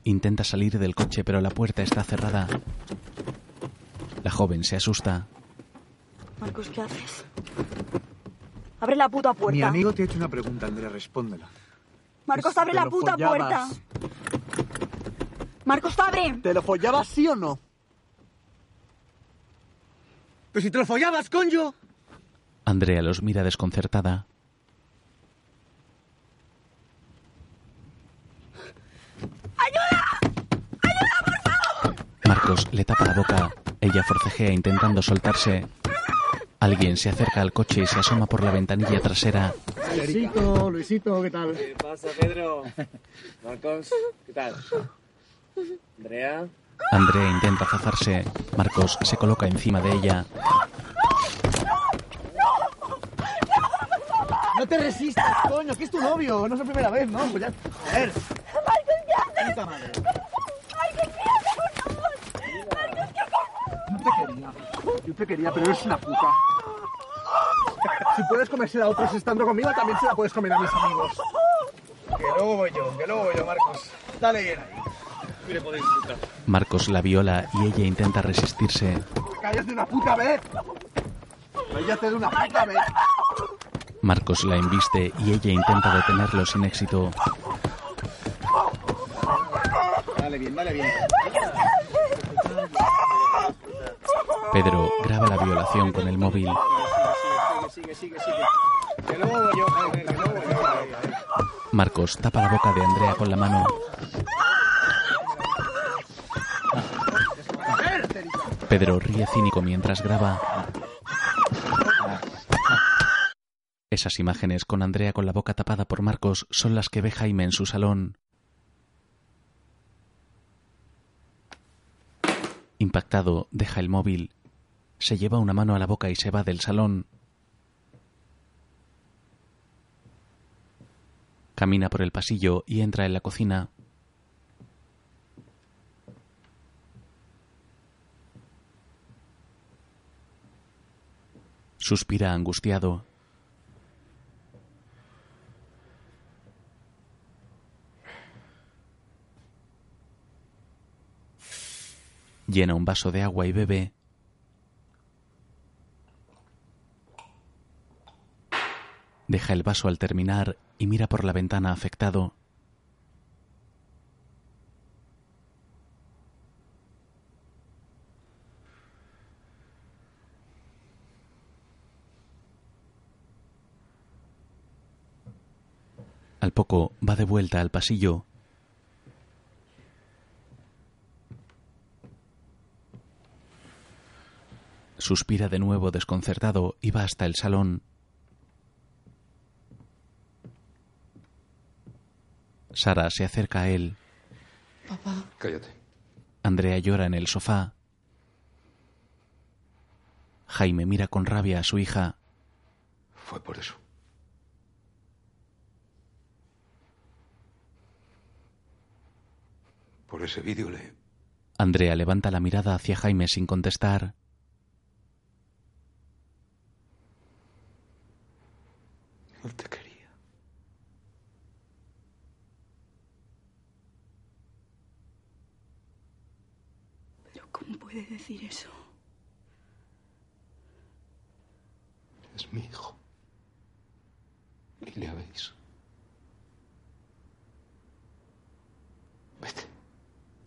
Intenta salir del coche, pero la puerta está cerrada. La joven se asusta. Marcos, ¿qué haces? Abre la puta puerta. Mi amigo te ha hecho una pregunta, Andrea, respóndela. Marcos, abre ¿Te la puta follabas? puerta. Marcos, abre. ¿Te lo follabas sí o no? Pero si te lo follabas, coño. Andrea los mira desconcertada. Marcos le tapa la boca. Ella forcejea intentando soltarse. Alguien se acerca al coche y se asoma por la ventanilla trasera. Luisito, Luisito, ¿qué tal? ¿Qué pasa, Pedro? Marcos, ¿qué tal? Andrea. Andrea intenta zazarse. Marcos se coloca encima de ella. No te resistas, coño, que es tu novio. No es la primera vez, ¿no? Pues ya. A ver. Marcos, ¿qué haces? Puta madre. Marcos, quédate, por favor. Marcos, ¿qué No te quería. Yo te quería, pero eres una puta. Si puedes comérsela a otros estando conmigo, también se la puedes comer a mis amigos. Que luego voy yo, que luego voy yo, Marcos. Dale bien ahí. Marcos la viola y ella intenta resistirse. ¡Callas de una puta vez! ¡Cállate de una puta vez! Marcos la embiste y ella intenta detenerlo sin éxito. Dale bien, dale bien. Pedro graba la violación con el móvil. Marcos tapa la boca de Andrea con la mano. Pedro ríe cínico mientras graba. Esas imágenes con Andrea con la boca tapada por Marcos son las que ve Jaime en su salón. Impactado, deja el móvil, se lleva una mano a la boca y se va del salón. Camina por el pasillo y entra en la cocina. Suspira angustiado. Llena un vaso de agua y bebe. Deja el vaso al terminar y mira por la ventana afectado. Al poco va de vuelta al pasillo. Suspira de nuevo desconcertado y va hasta el salón. Sara se acerca a él. Papá. Cállate. Andrea llora en el sofá. Jaime mira con rabia a su hija. Fue por eso. Por ese vídeo le... Andrea levanta la mirada hacia Jaime sin contestar. No te quería. ¿Pero cómo puede decir eso? Es mi hijo. Y le habéis.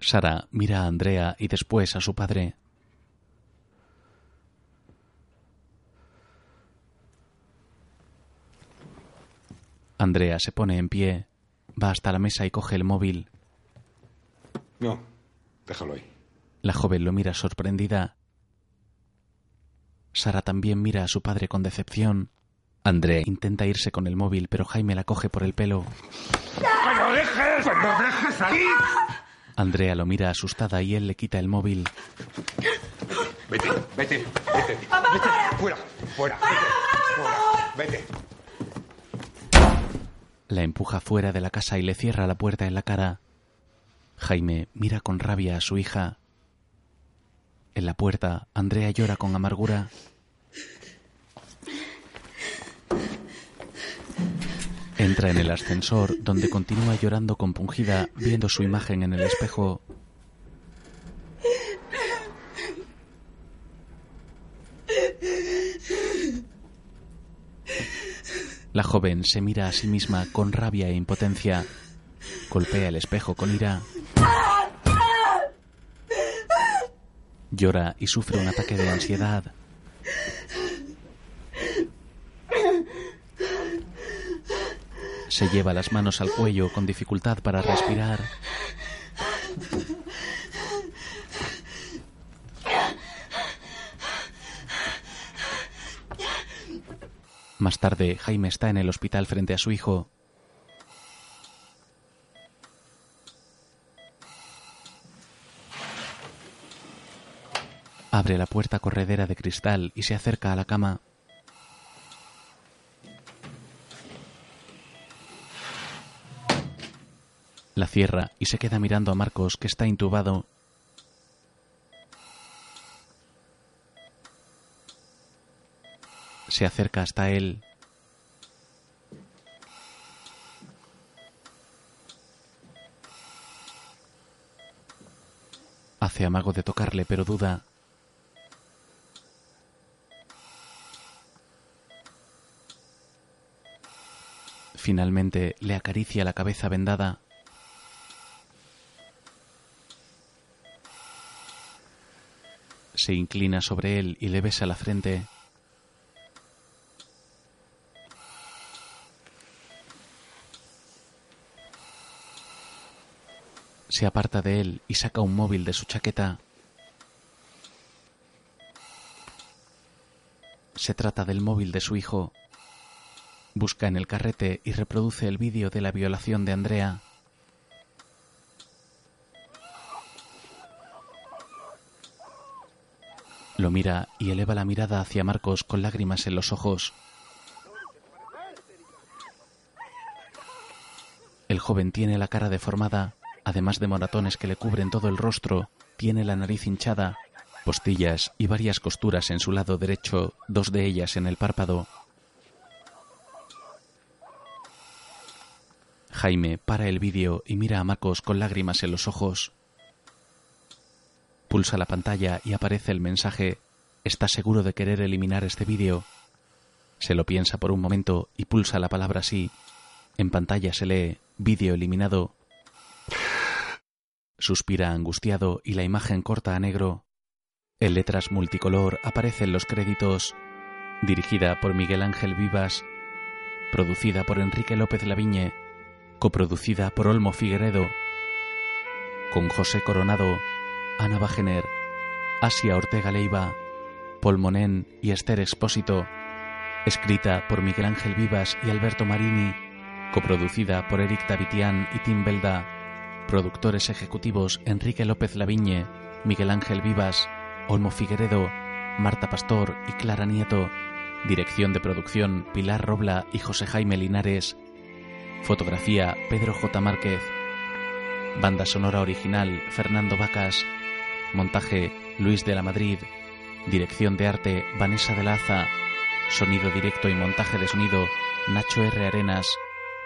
Sara mira a Andrea y después a su padre. Andrea se pone en pie, va hasta la mesa y coge el móvil. No, déjalo ahí. La joven lo mira sorprendida. Sara también mira a su padre con decepción. Andrea intenta irse con el móvil, pero Jaime la coge por el pelo. ¡No dejes! ¡No dejes ahí! Andrea lo mira asustada y él le quita el móvil. Vete, vete, vete. ¡Papá, vete. para! Fuera, fuera. ¡Para, Vete. por favor! Vete. La empuja fuera de la casa y le cierra la puerta en la cara. Jaime mira con rabia a su hija. En la puerta, Andrea llora con amargura. Entra en el ascensor, donde continúa llorando compungida, viendo su imagen en el espejo. La joven se mira a sí misma con rabia e impotencia. Golpea el espejo con ira. Llora y sufre un ataque de ansiedad. Se lleva las manos al cuello con dificultad para respirar. Más tarde, Jaime está en el hospital frente a su hijo. Abre la puerta corredera de cristal y se acerca a la cama. La cierra y se queda mirando a Marcos que está intubado. Se acerca hasta él. Hace amago de tocarle, pero duda. Finalmente le acaricia la cabeza vendada. Se inclina sobre él y le besa la frente. Se aparta de él y saca un móvil de su chaqueta. Se trata del móvil de su hijo. Busca en el carrete y reproduce el vídeo de la violación de Andrea. Lo mira y eleva la mirada hacia Marcos con lágrimas en los ojos. El joven tiene la cara deformada, además de moratones que le cubren todo el rostro, tiene la nariz hinchada, postillas y varias costuras en su lado derecho, dos de ellas en el párpado. Jaime para el vídeo y mira a Marcos con lágrimas en los ojos. Pulsa la pantalla y aparece el mensaje ¿Está seguro de querer eliminar este vídeo? Se lo piensa por un momento y pulsa la palabra sí. En pantalla se lee Vídeo eliminado. Suspira angustiado y la imagen corta a negro. En letras multicolor aparecen los créditos. Dirigida por Miguel Ángel Vivas. Producida por Enrique López Laviñe. Coproducida por Olmo Figueredo. Con José Coronado, Ana Bajener, Asia Ortega Leiva, Paul Monén y Esther Expósito. Escrita por Miguel Ángel Vivas y Alberto Marini. Coproducida por Eric Davitian y Tim Belda. Productores ejecutivos Enrique López Laviñe, Miguel Ángel Vivas, Olmo Figueredo, Marta Pastor y Clara Nieto. Dirección de producción Pilar Robla y José Jaime Linares. Fotografía Pedro J. Márquez. Banda sonora original Fernando Vacas. Montaje Luis de la Madrid. Dirección de arte Vanessa de Laza. Sonido directo y montaje de sonido Nacho R. Arenas.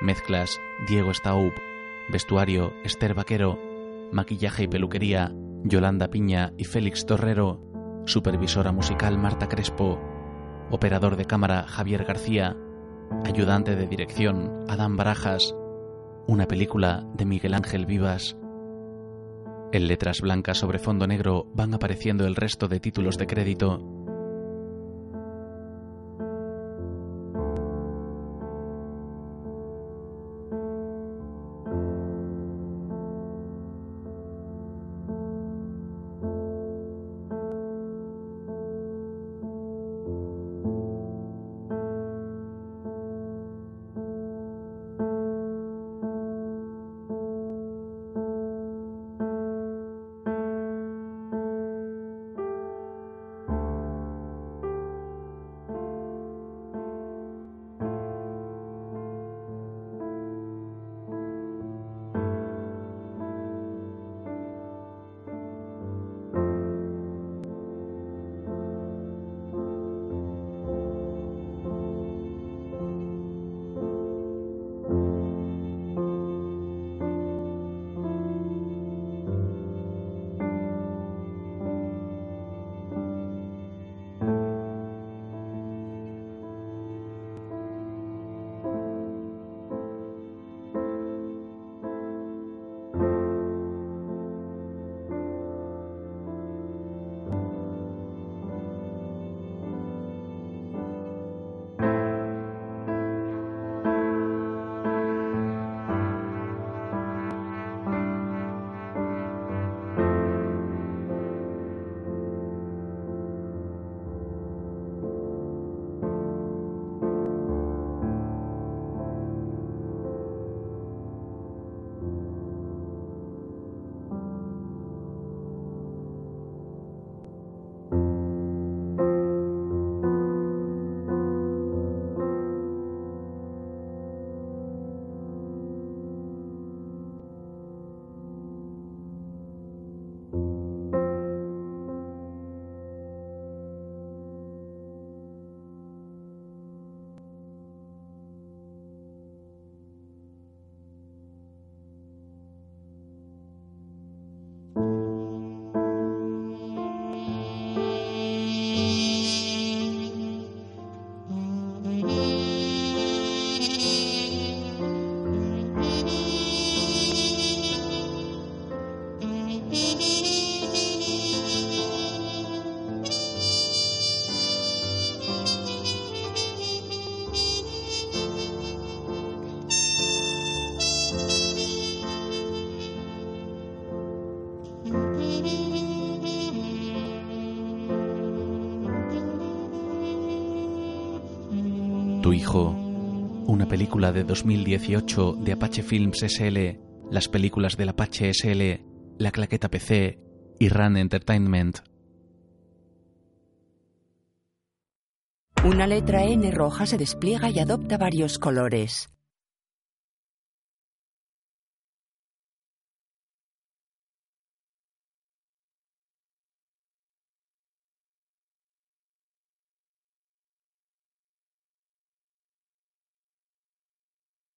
Mezclas Diego Staub. Vestuario Esther Vaquero. Maquillaje y peluquería Yolanda Piña y Félix Torrero. Supervisora musical Marta Crespo. Operador de cámara Javier García. Ayudante de dirección Adán Barajas. Una película de Miguel Ángel Vivas. En letras blancas sobre fondo negro van apareciendo el resto de títulos de crédito. Película de 2018 de Apache Films SL, las películas del Apache SL, La Claqueta PC y Run Entertainment. Una letra N roja se despliega y adopta varios colores.